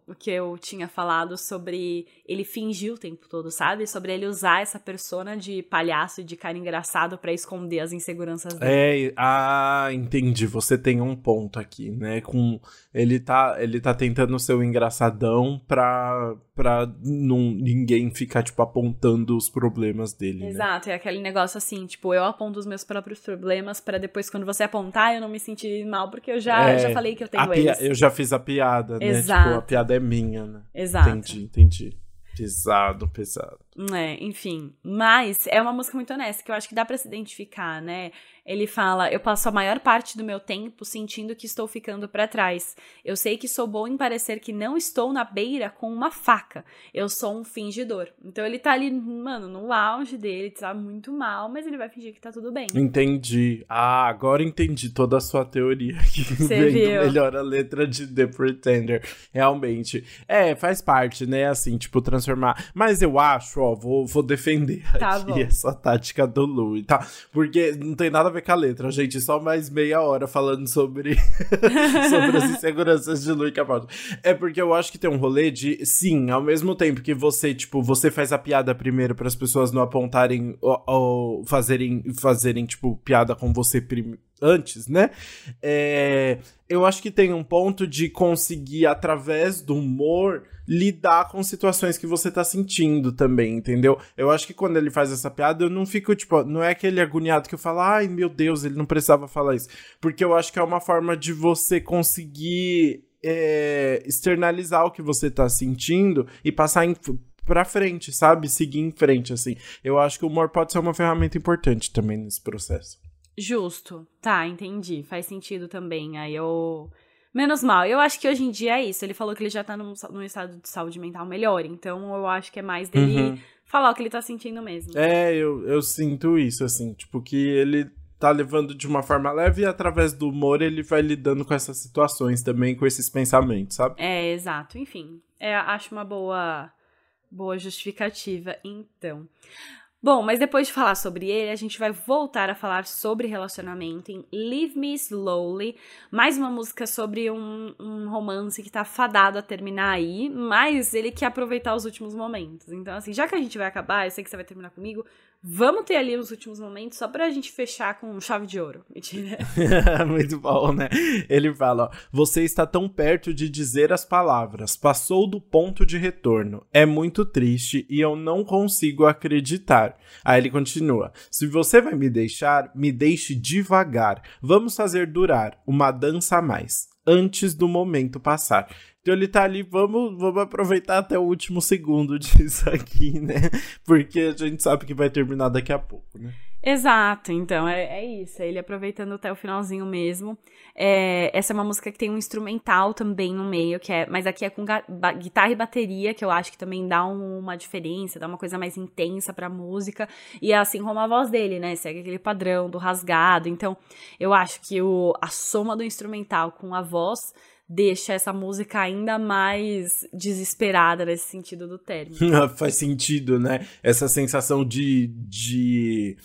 o que eu tinha falado sobre ele fingir o tempo todo, sabe? Sobre ele usar essa persona de palhaço e de cara engraçado para esconder as inseguranças dele. É, ah, entendi. Você tem um ponto aqui, né? Com ele tá, ele tá tentando ser o engraçadão pra, pra não, ninguém ficar, tipo, apontando os problemas dele. Né? Exato, né? é aquele negócio assim, tipo, eu aponto os meus próprios problemas para depois, quando você apontar, eu não me sentir mal, porque eu já, é, já falei que eu tenho eles. Eu já fiz a piada, né? Exato. Tipo, a piada é minha, né? Exato. Entendi, entendi. Pesado, pesado. É, enfim. Mas é uma música muito honesta, que eu acho que dá para se identificar, né? Ele fala: Eu passo a maior parte do meu tempo sentindo que estou ficando para trás. Eu sei que sou bom em parecer que não estou na beira com uma faca. Eu sou um fingidor. Então ele tá ali, mano, no auge dele, tá muito mal, mas ele vai fingir que tá tudo bem. Entendi. Ah, agora entendi toda a sua teoria aqui. Você viu? Melhor a letra de The Pretender. Realmente. É, faz parte, né? Assim, tipo, transformar. Mas eu acho, ó, vou, vou defender tá aqui bom. essa tática do Louis, tá? Porque não tem nada a ver com a letra, gente. Só mais meia hora falando sobre, sobre as inseguranças de Luiz Capaldi. É porque eu acho que tem um rolê de, sim, ao mesmo tempo que você, tipo, você faz a piada primeiro para as pessoas não apontarem ou, ou, fazerem, fazerem, tipo, piada com você primeiro antes, né? É, eu acho que tem um ponto de conseguir, através do humor, lidar com situações que você tá sentindo também, entendeu? Eu acho que quando ele faz essa piada, eu não fico, tipo, não é aquele agoniado que eu falo, ai meu Deus, ele não precisava falar isso. Porque eu acho que é uma forma de você conseguir é, externalizar o que você tá sentindo e passar em, pra frente, sabe? Seguir em frente, assim. Eu acho que o humor pode ser uma ferramenta importante também nesse processo. Justo. Tá, entendi. Faz sentido também. Aí eu. Menos mal. Eu acho que hoje em dia é isso. Ele falou que ele já tá num, num estado de saúde mental melhor. Então eu acho que é mais dele uhum. falar o que ele tá sentindo mesmo. É, eu, eu sinto isso, assim. Tipo, que ele tá levando de uma forma leve e através do humor ele vai lidando com essas situações também, com esses pensamentos, sabe? É, exato. Enfim, é, acho uma boa, boa justificativa, então. Bom, mas depois de falar sobre ele, a gente vai voltar a falar sobre relacionamento em Leave Me Slowly, mais uma música sobre um, um, romance que tá fadado a terminar aí, mas ele quer aproveitar os últimos momentos. Então, assim, já que a gente vai acabar, eu sei que você vai terminar comigo, Vamos ter ali os últimos momentos só pra gente fechar com chave de ouro. Mentira. Muito bom, né? Ele fala: ó, Você está tão perto de dizer as palavras, passou do ponto de retorno. É muito triste e eu não consigo acreditar. Aí ele continua: Se você vai me deixar, me deixe devagar. Vamos fazer durar uma dança a mais, antes do momento passar. Então ele tá ali, vamos, vamos aproveitar até o último segundo disso aqui, né? Porque a gente sabe que vai terminar daqui a pouco, né? Exato, então é, é isso, é ele aproveitando até o finalzinho mesmo. É, essa é uma música que tem um instrumental também no meio, que é, mas aqui é com guitarra e bateria, que eu acho que também dá um, uma diferença, dá uma coisa mais intensa pra música. E é assim como a voz dele, né? Segue aquele padrão do rasgado. Então, eu acho que o, a soma do instrumental com a voz deixa essa música ainda mais desesperada nesse sentido do término. Faz sentido, né? Essa sensação de, de,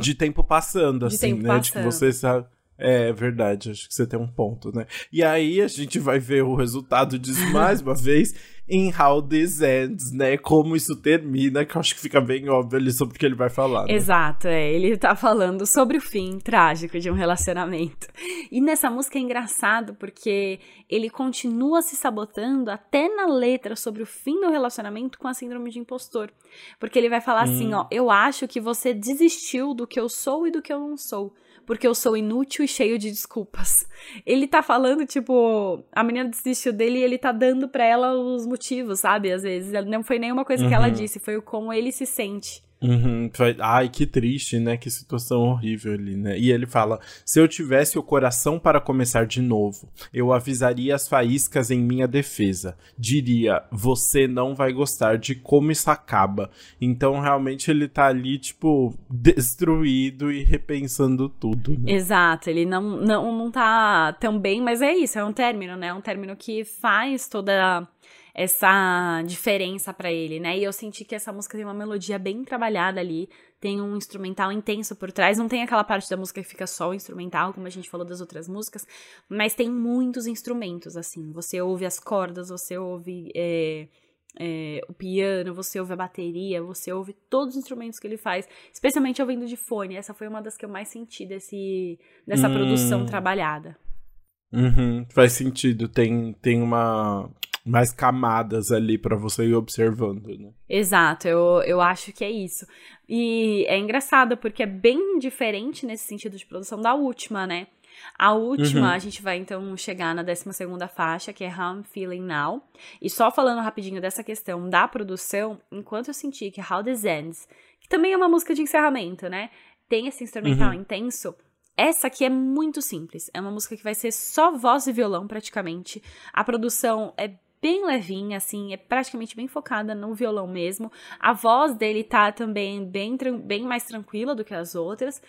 de tempo passando, de assim, tempo né? Passando. Tipo, você sabe. É verdade, acho que você tem um ponto, né? E aí a gente vai ver o resultado disso mais uma vez em How This Ends, né? Como isso termina, que eu acho que fica bem óbvio ali sobre o que ele vai falar. Né? Exato, é. Ele tá falando sobre o fim trágico de um relacionamento. E nessa música é engraçado porque ele continua se sabotando até na letra sobre o fim do relacionamento com a síndrome de impostor. Porque ele vai falar assim, hum. assim, ó, eu acho que você desistiu do que eu sou e do que eu não sou porque eu sou inútil e cheio de desculpas. Ele tá falando, tipo, a menina desistiu dele e ele tá dando pra ela os motivos, sabe? Às vezes. Não foi nenhuma coisa uhum. que ela uhum. disse, foi o como ele se sente. Uhum. Ai, que triste, né? Que situação horrível ali, né? E ele fala: se eu tivesse o coração para começar de novo, eu avisaria as faíscas em minha defesa. Diria: você não vai gostar de como isso acaba. Então, realmente, ele tá ali, tipo, destruído e repensando tudo. Né? Exato, ele não, não, não tá tão bem, mas é isso, é um término, né? É um término que faz toda essa diferença para ele, né? E eu senti que essa música tem uma melodia bem trabalhada ali, tem um instrumental intenso por trás, não tem aquela parte da música que fica só o instrumental, como a gente falou das outras músicas, mas tem muitos instrumentos, assim. Você ouve as cordas, você ouve é, é, o piano, você ouve a bateria, você ouve todos os instrumentos que ele faz, especialmente ouvindo de fone. Essa foi uma das que eu mais senti desse, dessa hum. produção trabalhada. Uhum, faz sentido, tem, tem uma mais camadas ali para você ir observando, né? Exato, eu, eu acho que é isso. E é engraçado porque é bem diferente nesse sentido de produção da última, né? A última, uhum. a gente vai então chegar na 12 faixa, que é How I'm Feeling Now. E só falando rapidinho dessa questão da produção, enquanto eu senti que How This Ends, que também é uma música de encerramento, né? Tem esse instrumental uhum. intenso. Essa aqui é muito simples. É uma música que vai ser só voz e violão, praticamente. A produção é bem levinha, assim, é praticamente bem focada no violão mesmo. A voz dele tá também bem, bem mais tranquila do que as outras.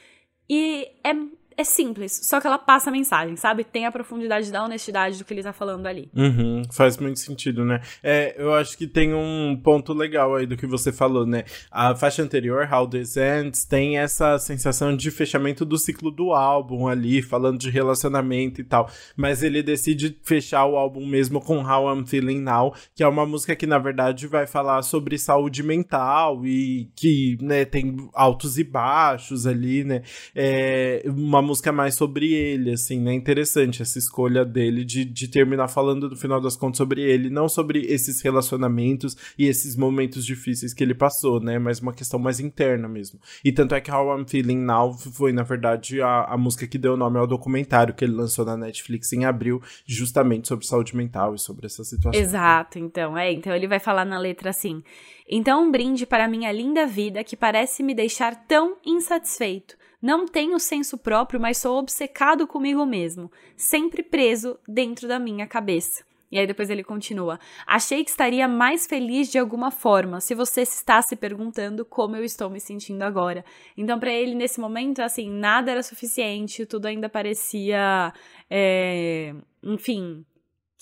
E é é simples, só que ela passa a mensagem, sabe? Tem a profundidade da honestidade do que ele tá falando ali. Uhum, faz muito sentido, né? É, eu acho que tem um ponto legal aí do que você falou, né? A faixa anterior, How This Ends, tem essa sensação de fechamento do ciclo do álbum ali, falando de relacionamento e tal. Mas ele decide fechar o álbum mesmo com How I'm Feeling Now, que é uma música que, na verdade, vai falar sobre saúde mental e que, né, tem altos e baixos ali, né? É uma música mais sobre ele, assim, né? Interessante essa escolha dele de, de terminar falando, no final das contas, sobre ele, não sobre esses relacionamentos e esses momentos difíceis que ele passou, né? Mas uma questão mais interna mesmo. E tanto é que How I'm Feeling Now foi, na verdade, a, a música que deu nome ao documentário que ele lançou na Netflix em abril, justamente sobre saúde mental e sobre essa situação. Exato, então, é. Então ele vai falar na letra assim. Então, um brinde para minha linda vida que parece me deixar tão insatisfeito. Não tenho senso próprio, mas sou obcecado comigo mesmo, sempre preso dentro da minha cabeça. E aí depois ele continua: Achei que estaria mais feliz de alguma forma se você está se perguntando como eu estou me sentindo agora. Então, para ele, nesse momento, assim, nada era suficiente, tudo ainda parecia. É, enfim,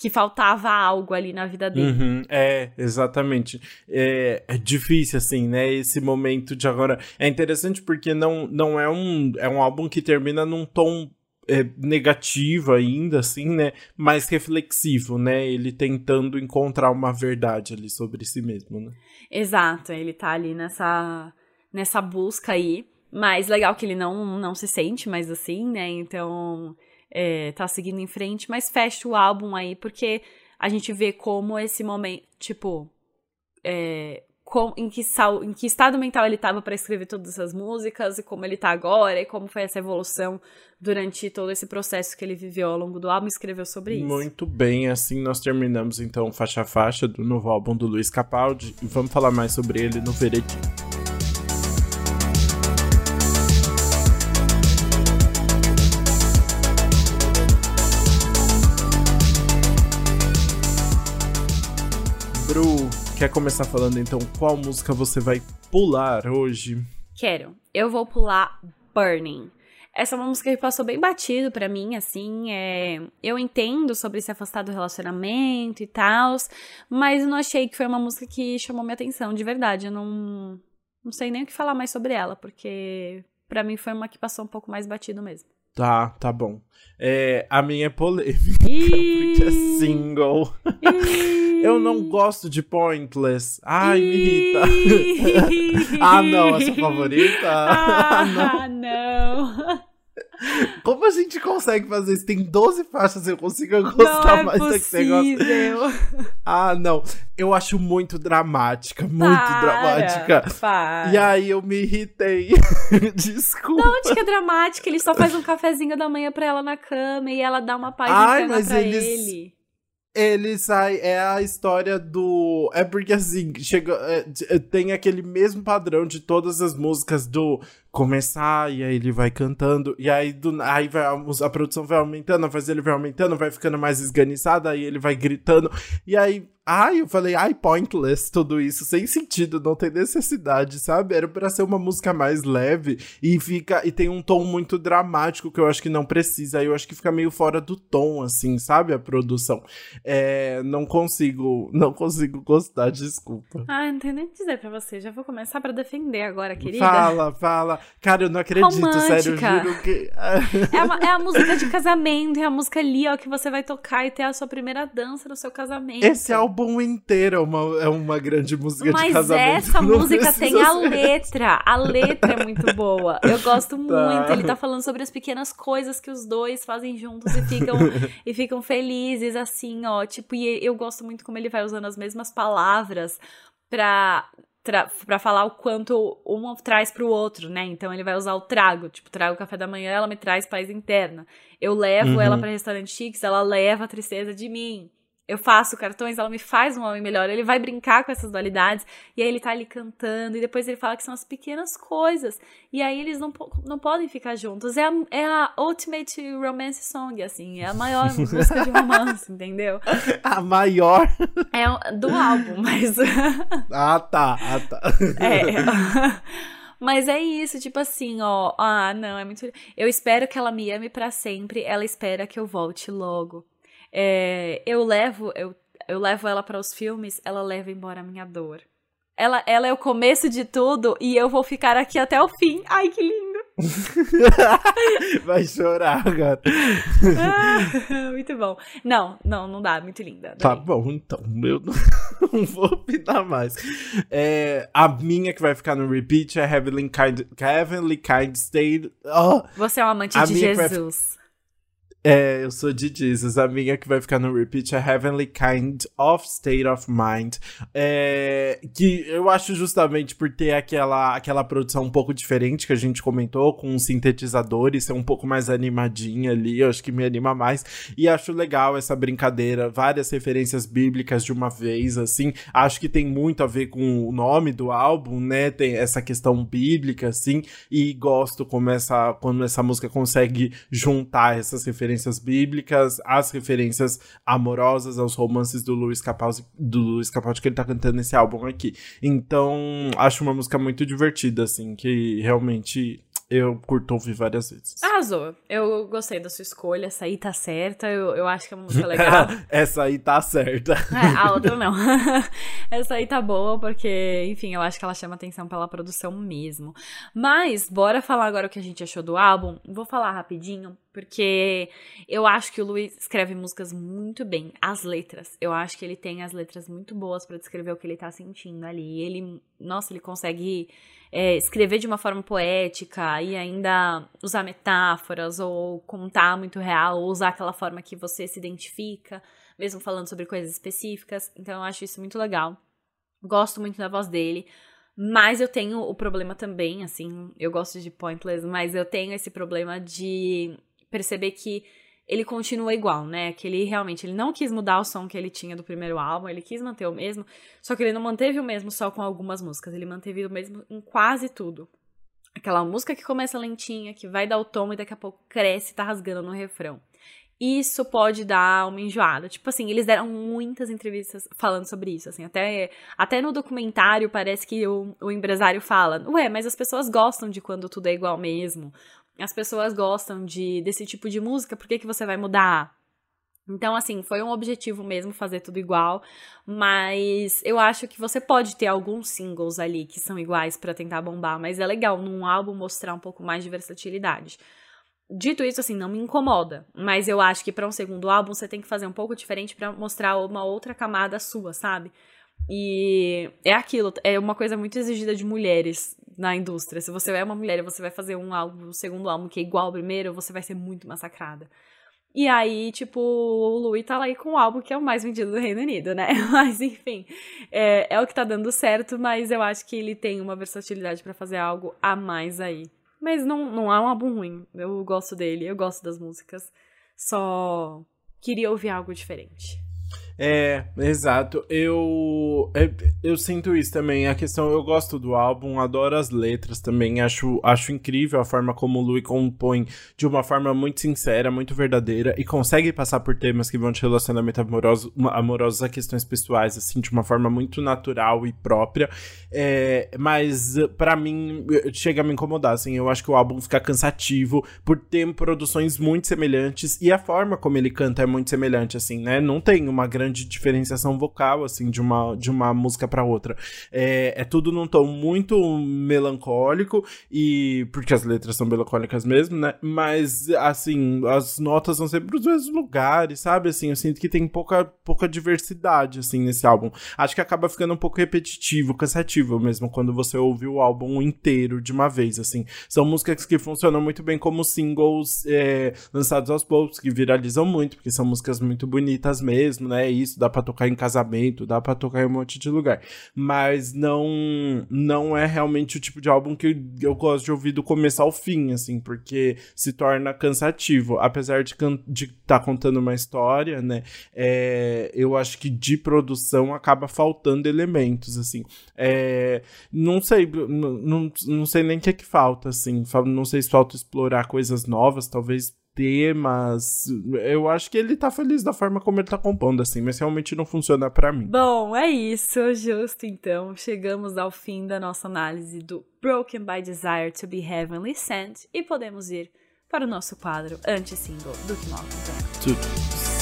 que faltava algo ali na vida dele. Uhum, é, exatamente. É, é, difícil, assim, né? Esse momento de agora. É interessante porque não, não é um. É um álbum que termina num tom é, negativo ainda, assim, né? Mais reflexivo, né? Ele tentando encontrar uma verdade ali sobre si mesmo, né? Exato, ele tá ali nessa, nessa busca aí. Mas legal que ele não, não se sente mais assim, né? Então é, tá seguindo em frente, mas fecha o álbum aí, porque a gente vê como esse momento, tipo, é, com, em, que sal, em que estado mental ele estava para escrever todas essas músicas e como ele está agora e como foi essa evolução durante todo esse processo que ele viveu ao longo do álbum escreveu sobre isso. Muito bem, assim nós terminamos então faixa a faixa do novo álbum do Luiz Capaldi e vamos falar mais sobre ele no veredito. Quer começar falando então qual música você vai pular hoje? Quero. Eu vou pular Burning. Essa é uma música que passou bem batido para mim, assim, é... eu entendo sobre se afastar do relacionamento e tal, mas não achei que foi uma música que chamou minha atenção, de verdade, eu não, não sei nem o que falar mais sobre ela, porque para mim foi uma que passou um pouco mais batido mesmo. Tá, tá bom. É, a minha é polêmica, porque é single. Eu não gosto de Pointless. Ai, me irrita. ah, não, a sua favorita? Ah, não. Como a gente consegue fazer isso? Tem 12 faixas, eu consigo gostar não é mais possível. você gosta. Ah, não. Eu acho muito dramática, muito para, dramática. Para. E aí eu me irritei. Desculpa. Não, onde que é dramática? Ele só faz um cafezinho da manhã pra ela na cama e ela dá uma paz Ai, mas pra eles... ele. Ele sai. É a história do. É porque assim, chega, é, tem aquele mesmo padrão de todas as músicas do começar, e aí ele vai cantando, e aí, do, aí vai, a, produção vai aumentando, a voz dele vai aumentando, vai ficando mais esganiçada, aí ele vai gritando, e aí. Ai, eu falei, ai, pointless tudo isso, sem sentido, não tem necessidade, sabe? Era para ser uma música mais leve e fica e tem um tom muito dramático que eu acho que não precisa. Aí eu acho que fica meio fora do tom, assim, sabe? A produção. É, não consigo, não consigo gostar, desculpa. Ah, não tem nem o que dizer pra você. Já vou começar para defender agora, querida. Fala, fala. Cara, eu não acredito, Romântica. sério, eu juro que. É, uma, é a música de casamento, é a música ali, ó, que você vai tocar e ter a sua primeira dança no seu casamento. Esse álbum inteiro é uma, é uma grande música Mas de casamento. essa não música tem precisa a ser. letra. A letra é muito boa. Eu gosto Tá. muito. Ele tá falando sobre as pequenas coisas que os dois fazem juntos e ficam, e ficam felizes, assim, ó. Tipo, e eu gosto muito como ele vai usando as mesmas palavras pra pra falar o quanto um traz pro outro, né? Então ele vai usar o trago, tipo, trago café da manhã, ela me traz paz interna. Eu levo Uhum. ela pra restaurante chiques, ela leva a tristeza de mim. Eu faço cartões, ela me faz um homem melhor. Ele vai brincar com essas dualidades, e aí ele tá ali cantando, e depois ele fala que são as pequenas coisas. E aí eles não, não podem ficar juntos. É a, é a ultimate romance song, assim, é a maior música de romance, entendeu? A maior. É do álbum, mas. Ah, tá. Ah, tá. É. Mas é isso, tipo assim, ó. Ah, não, é muito. Eu espero que ela me ame pra sempre. Ela espera que eu volte logo. É, eu levo, eu, eu levo ela para os filmes, ela leva embora a minha dor. Ela, ela é o começo de tudo e eu vou ficar aqui até o fim. Ai, que lindo! Vai chorar agora. Ah, muito bom. Não, não, não dá, muito linda. Tá bom, então. Eu não, vou opinar mais. É, a minha que vai ficar no repeat é Heavenly Kind, Heavenly kind State. Oh, Você é um amante de Jesus. É, eu sou de Jesus. A minha que vai ficar no repeat é Heavenly Kind of State of Mind. É, que eu acho justamente por ter aquela, aquela produção um pouco diferente que a gente comentou, com sintetizadores, ser um pouco mais animadinha ali, eu acho que me anima mais. E acho legal essa brincadeira, várias referências bíblicas de uma vez, assim. Acho que tem muito a ver com o nome do álbum, né? Tem essa questão bíblica, assim. E gosto como essa, quando essa música consegue juntar essas referências bíblicas, as referências amorosas aos romances do Luiz Capaldi, do Luiz Capaldi que ele tá cantando nesse álbum aqui. Então, acho uma música muito divertida, assim, que realmente eu curto ouvir várias vezes. Arrasou. Eu gostei da sua escolha. Essa aí tá certa. Eu, eu acho que é uma música legal. Essa aí tá certa. É, a outra não. Essa aí tá boa, porque, enfim, eu acho que ela chama atenção pela produção mesmo. Mas, bora falar agora o que a gente achou do álbum. Vou falar rapidinho, porque eu acho que o Luiz escreve músicas muito bem. As letras. Eu acho que ele tem as letras muito boas pra descrever o que ele tá sentindo ali. Ele, nossa, ele consegue é, escrever de uma forma poética e ainda usar metáforas ou contar muito real, ou usar aquela forma que você se identifica mesmo falando sobre coisas específicas. Então eu acho isso muito legal. Gosto muito da voz dele. Mas eu tenho o problema também, assim, eu gosto de Pointless, mas eu tenho esse problema de perceber que ele continua igual, né? Que ele realmente ele não quis mudar o som que ele tinha do primeiro álbum, ele quis manter o mesmo, só que ele não manteve o mesmo só com algumas músicas, ele manteve o mesmo em quase tudo. Aquela música que começa lentinha, que vai dar o tom e daqui a pouco cresce e tá rasgando no refrão. Isso pode dar uma enjoada. Tipo assim, eles deram muitas entrevistas falando sobre isso, assim, até, até no documentário parece que o, o empresário fala, ué, mas as pessoas gostam de quando tudo é igual mesmo. As pessoas gostam de desse tipo de música, por que, que você vai mudar? Então, assim, foi um objetivo mesmo fazer tudo igual, mas eu acho que você pode ter alguns singles ali que são iguais para tentar bombar, mas é legal num álbum mostrar um pouco mais de versatilidade. Dito isso, assim, não me incomoda, mas eu acho que para um segundo álbum você tem que fazer um pouco diferente para mostrar uma outra camada sua, sabe? E é aquilo, é uma coisa muito exigida de mulheres na indústria. Se você é uma mulher e você vai fazer um álbum, um segundo álbum que é igual ao primeiro, você vai ser muito massacrada. E aí, tipo, o Louis tá lá aí com o álbum que é o mais vendido do Reino Unido, né? Mas, enfim, é, é o que tá dando certo, mas eu acho que ele tem uma versatilidade para fazer algo a mais aí. Mas não, não é um álbum ruim. Eu gosto dele, eu gosto das músicas. Só queria ouvir algo diferente. É, exato. Eu, é, eu sinto isso também. A questão, eu gosto do álbum, adoro as letras também. Acho, acho incrível a forma como o Louis compõe de uma forma muito sincera, muito verdadeira e consegue passar por temas que vão de relacionamento amoroso, amorosos a questões pessoais, assim, de uma forma muito natural e própria. É, mas para mim chega a me incomodar, assim. Eu acho que o álbum fica cansativo por ter produções muito semelhantes e a forma como ele canta é muito semelhante, assim, né? Não tem uma grande grande diferenciação vocal, assim, de uma, de uma música para outra. É, é tudo num tom muito melancólico, e porque as letras são melancólicas mesmo, né? Mas, assim, as notas são sempre os mesmos lugares, sabe? Assim, eu sinto que tem pouca, pouca diversidade, assim, nesse álbum. Acho que acaba ficando um pouco repetitivo, cansativo mesmo, quando você ouve o álbum inteiro de uma vez, assim. São músicas que funcionam muito bem como singles é, lançados aos poucos, que viralizam muito, porque são músicas muito bonitas mesmo, né? E isso, dá para tocar em casamento, dá para tocar em um monte de lugar. Mas não não é realmente o tipo de álbum que eu gosto de ouvir do começo ao fim, assim, porque se torna cansativo. Apesar de estar tá contando uma história, né? É, eu acho que de produção acaba faltando elementos, assim. É, não sei, não, não sei nem o que é que falta, assim. Não sei se falta explorar coisas novas, talvez temas. Eu acho que ele tá feliz da forma como ele tá compondo, assim, mas realmente não funciona para mim. Bom, é isso, justo então. Chegamos ao fim da nossa análise do Broken by Desire to be Heavenly Sent e podemos ir para o nosso quadro anti-single do Timóteo. Tudo.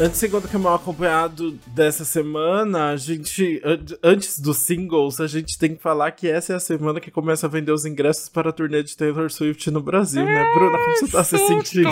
Antes segundo que é mal acompanhado dessa semana, a gente. Antes dos singles, a gente tem que falar que essa é a semana que começa a vender os ingressos para a turnê de Taylor Swift no Brasil, né? Bruna, como você tá se sentindo?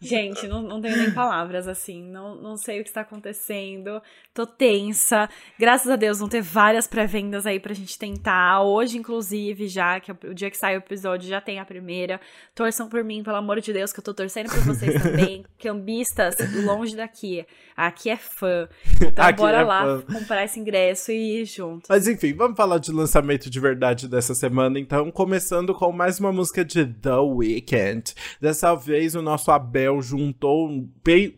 Gente, não, não tenho nem palavras, assim. Não, não sei o que está acontecendo. Tô tensa. Graças a Deus vão ter várias pré-vendas aí pra gente tentar. Hoje, inclusive, já, que é o dia que sai o episódio, já tem a primeira. Torçam por mim, pelo amor de Deus, que eu tô torcendo por vocês também. Cambistas, longe daqui. Aqui é fã. Então Aqui bora é lá fã. comprar esse ingresso e ir junto. Mas enfim, vamos falar de lançamento de verdade dessa semana. Então, começando com mais uma música de The Weeknd. Dessa vez, o nosso Abel juntou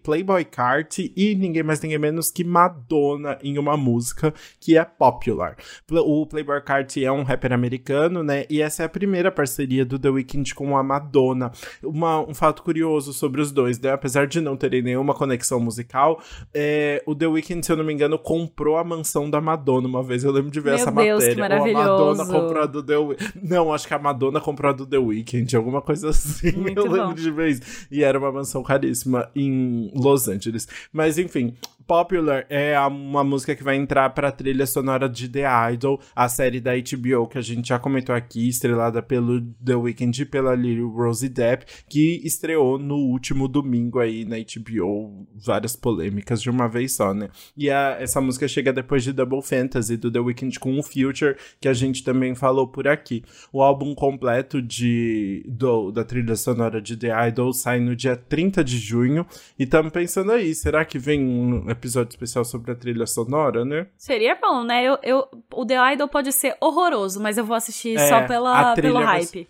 Playboy Cart e ninguém mais ninguém menos que Madonna em uma música que é popular. O Playboy Cart é um rapper americano, né? E essa é a primeira parceria do The Weeknd com a Madonna. Uma, um fato curioso sobre os dois, né? Apesar de não terem nenhuma conexão musical, é, o The Weeknd, se eu não me engano, comprou a mansão da Madonna uma vez. Eu lembro de ver Meu essa Deus, matéria. Que maravilhoso. A Madonna comprou a do The Weeknd. Não, acho que a Madonna comprou a do The Weeknd, alguma coisa assim. Muito eu bom. lembro de vez. E era uma mansão caríssima em Los Angeles. Mas enfim, Popular é uma música que vai entrar pra trilha sonora de The Idol, a série da HBO que a gente já comentou aqui, estrelada pelo The Weeknd e pela Lily Rose Depp, que estreou no último domingo aí na HBO, várias polêmicas de uma vez só, né? E a, essa música chega depois de Double Fantasy, do The Weeknd com o Future, que a gente também falou por aqui. O álbum completo de, do, da trilha sonora de The Idol sai no dia 30 de junho, e estamos pensando aí, será que vem um episódio especial sobre a trilha sonora, né? Seria bom, né? Eu, eu, o The Idol pode ser horroroso, mas eu vou assistir é, só pela, pelo hype.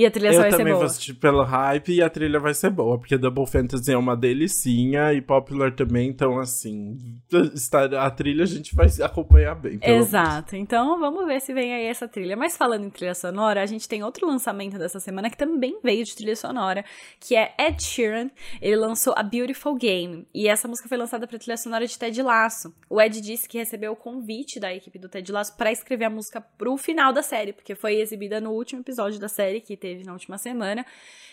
E a trilha eu vai ser boa. Eu também vou assistir pelo hype e a trilha vai ser boa, porque Double Fantasy é uma delicinha e Popular também, então assim, a trilha a gente vai acompanhar bem. Exato, menos. então vamos ver se vem aí essa trilha. Mas falando em trilha sonora, a gente tem outro lançamento dessa semana que também veio de trilha sonora, que é Ed Sheeran. Ele lançou A Beautiful Game e essa música foi lançada para trilha sonora de Ted Lasso. O Ed disse que recebeu o convite da equipe do Ted Lasso para escrever a música pro final da série, porque foi exibida no último episódio da série que teve na última semana.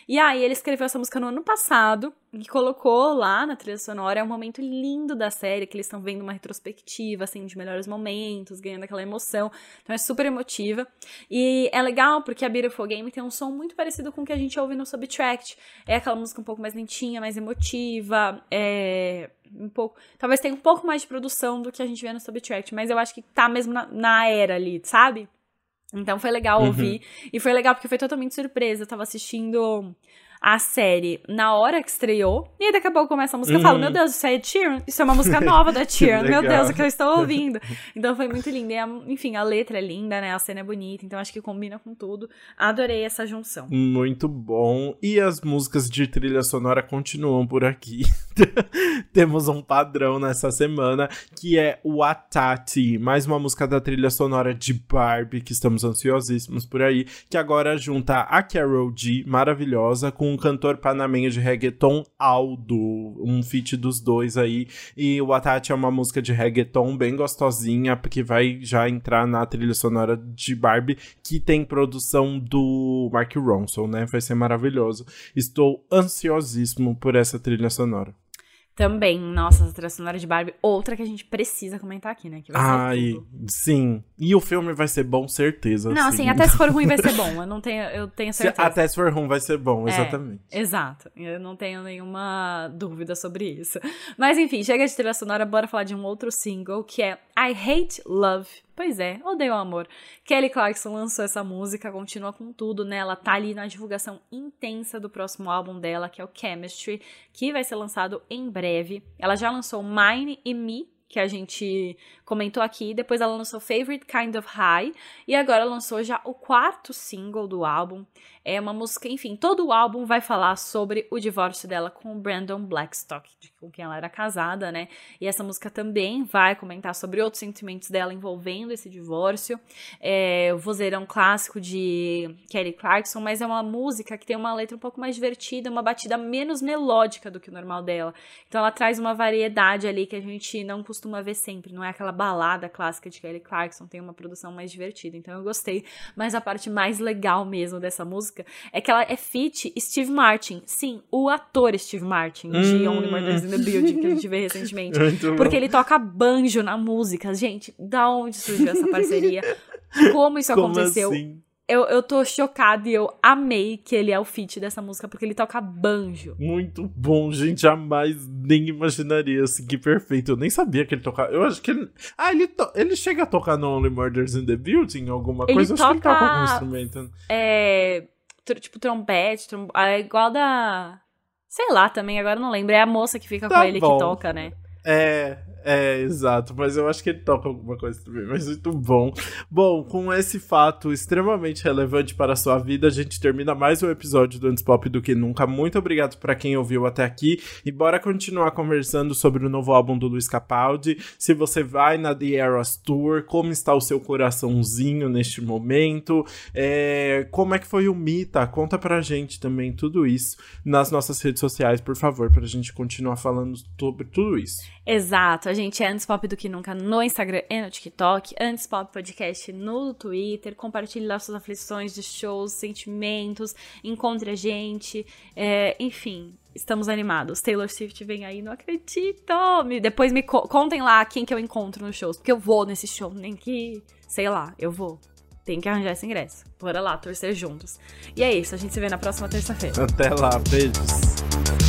E aí ele escreveu essa música no ano passado e colocou lá na trilha sonora. É um momento lindo da série, que eles estão vendo uma retrospectiva, assim, de melhores momentos, ganhando aquela emoção. Então é super emotiva. E é legal porque a Beautiful Game tem um som muito parecido com o que a gente ouve no Subtract. É aquela música um pouco mais lentinha, mais emotiva, é um pouco. Talvez tenha um pouco mais de produção do que a gente vê no Subtract, mas eu acho que tá mesmo na, na era ali, sabe? Então foi legal uhum. ouvir. E foi legal porque foi totalmente surpresa. Eu tava assistindo a série na hora que estreou. E aí daqui a pouco começa a música uhum. eu falo, meu Deus, isso é Sheeran? Isso é uma música nova da Sheeran. meu Deus, o que eu estou ouvindo. Então foi muito lindo. E a, enfim, a letra é linda, né? A cena é bonita, então acho que combina com tudo. Adorei essa junção. Muito bom. E as músicas de trilha sonora continuam por aqui. Temos um padrão nessa semana, que é o Atati, mais uma música da trilha sonora de Barbie, que estamos ansiosíssimos por aí, que agora junta a Carol G, maravilhosa, com um cantor panamenho de reggaeton, Aldo, um feat dos dois aí. E o Atati é uma música de reggaeton bem gostosinha, que vai já entrar na trilha sonora de Barbie, que tem produção do Mark Ronson, né? Vai ser maravilhoso. Estou ansiosíssimo por essa trilha sonora. Também, nossa, a trilha sonora de Barbie, outra que a gente precisa comentar aqui, né? Que vai Ai, sim. E o filme vai ser bom, certeza. Não, assim, até se for ruim vai ser bom. Eu não tenho, eu tenho certeza. Se, até se for ruim vai ser bom, é, exatamente. exato. Eu não tenho nenhuma dúvida sobre isso. Mas enfim, chega de trilha sonora, bora falar de um outro single que é I Hate Love Pois é, odeio o amor. Kelly Clarkson lançou essa música, continua com tudo, né? Ela tá ali na divulgação intensa do próximo álbum dela, que é o Chemistry, que vai ser lançado em breve. Ela já lançou Mine e Me, que a gente comentou aqui. Depois ela lançou Favorite Kind of High. E agora lançou já o quarto single do álbum. É uma música, enfim, todo o álbum vai falar sobre o divórcio dela com o Brandon Blackstock, com quem ela era casada, né? E essa música também vai comentar sobre outros sentimentos dela envolvendo esse divórcio. É o vozeirão clássico de Kelly Clarkson, mas é uma música que tem uma letra um pouco mais divertida, uma batida menos melódica do que o normal dela. Então ela traz uma variedade ali que a gente não costuma ver sempre, não é aquela balada clássica de Kelly Clarkson, tem uma produção mais divertida. Então eu gostei, mas a parte mais legal mesmo dessa música música é que ela é feat Steve Martin. Sim, o ator Steve Martin, de hum. Only Murders in the Building, que a gente vê recentemente. porque ele toca banjo na música. Gente, da onde surgiu essa parceria? Como isso Como aconteceu? Assim? Eu, eu tô chocada e eu amei que ele é o feat dessa música, porque ele toca banjo. Muito bom, gente. Jamais nem imaginaria assim, que perfeito. Eu nem sabia que ele tocava. Eu acho que ele. Ah, ele, to... ele chega a tocar no Only Murders in the Building, alguma ele coisa? Toca... acho que ele toca algum instrumento. É tipo trompete, trom... é igual da. Sei lá também, agora não lembro. É a moça que fica tá com ele bom. que toca, né? É, é, exato, mas eu acho que ele toca alguma coisa também, mas muito bom. Bom, com esse fato extremamente relevante para a sua vida, a gente termina mais um episódio do Antes Pop do que nunca. Muito obrigado para quem ouviu até aqui e bora continuar conversando sobre o novo álbum do Luiz Capaldi. Se você vai na The Eras Tour, como está o seu coraçãozinho neste momento? É, como é que foi o Mita? Conta pra gente também tudo isso nas nossas redes sociais, por favor, pra gente continuar falando sobre tudo isso. Exato, a gente é antes pop do que nunca no Instagram e no TikTok, antes pop podcast no Twitter, compartilhe lá suas aflições de shows, sentimentos, encontre a gente, é, enfim, estamos animados. Taylor Swift vem aí, não acredito! Me, depois me co contem lá quem que eu encontro nos shows, porque eu vou nesse show, nem que, sei lá, eu vou. Tem que arranjar esse ingresso. Bora lá, torcer juntos. E é isso, a gente se vê na próxima terça-feira. Até lá, beijos.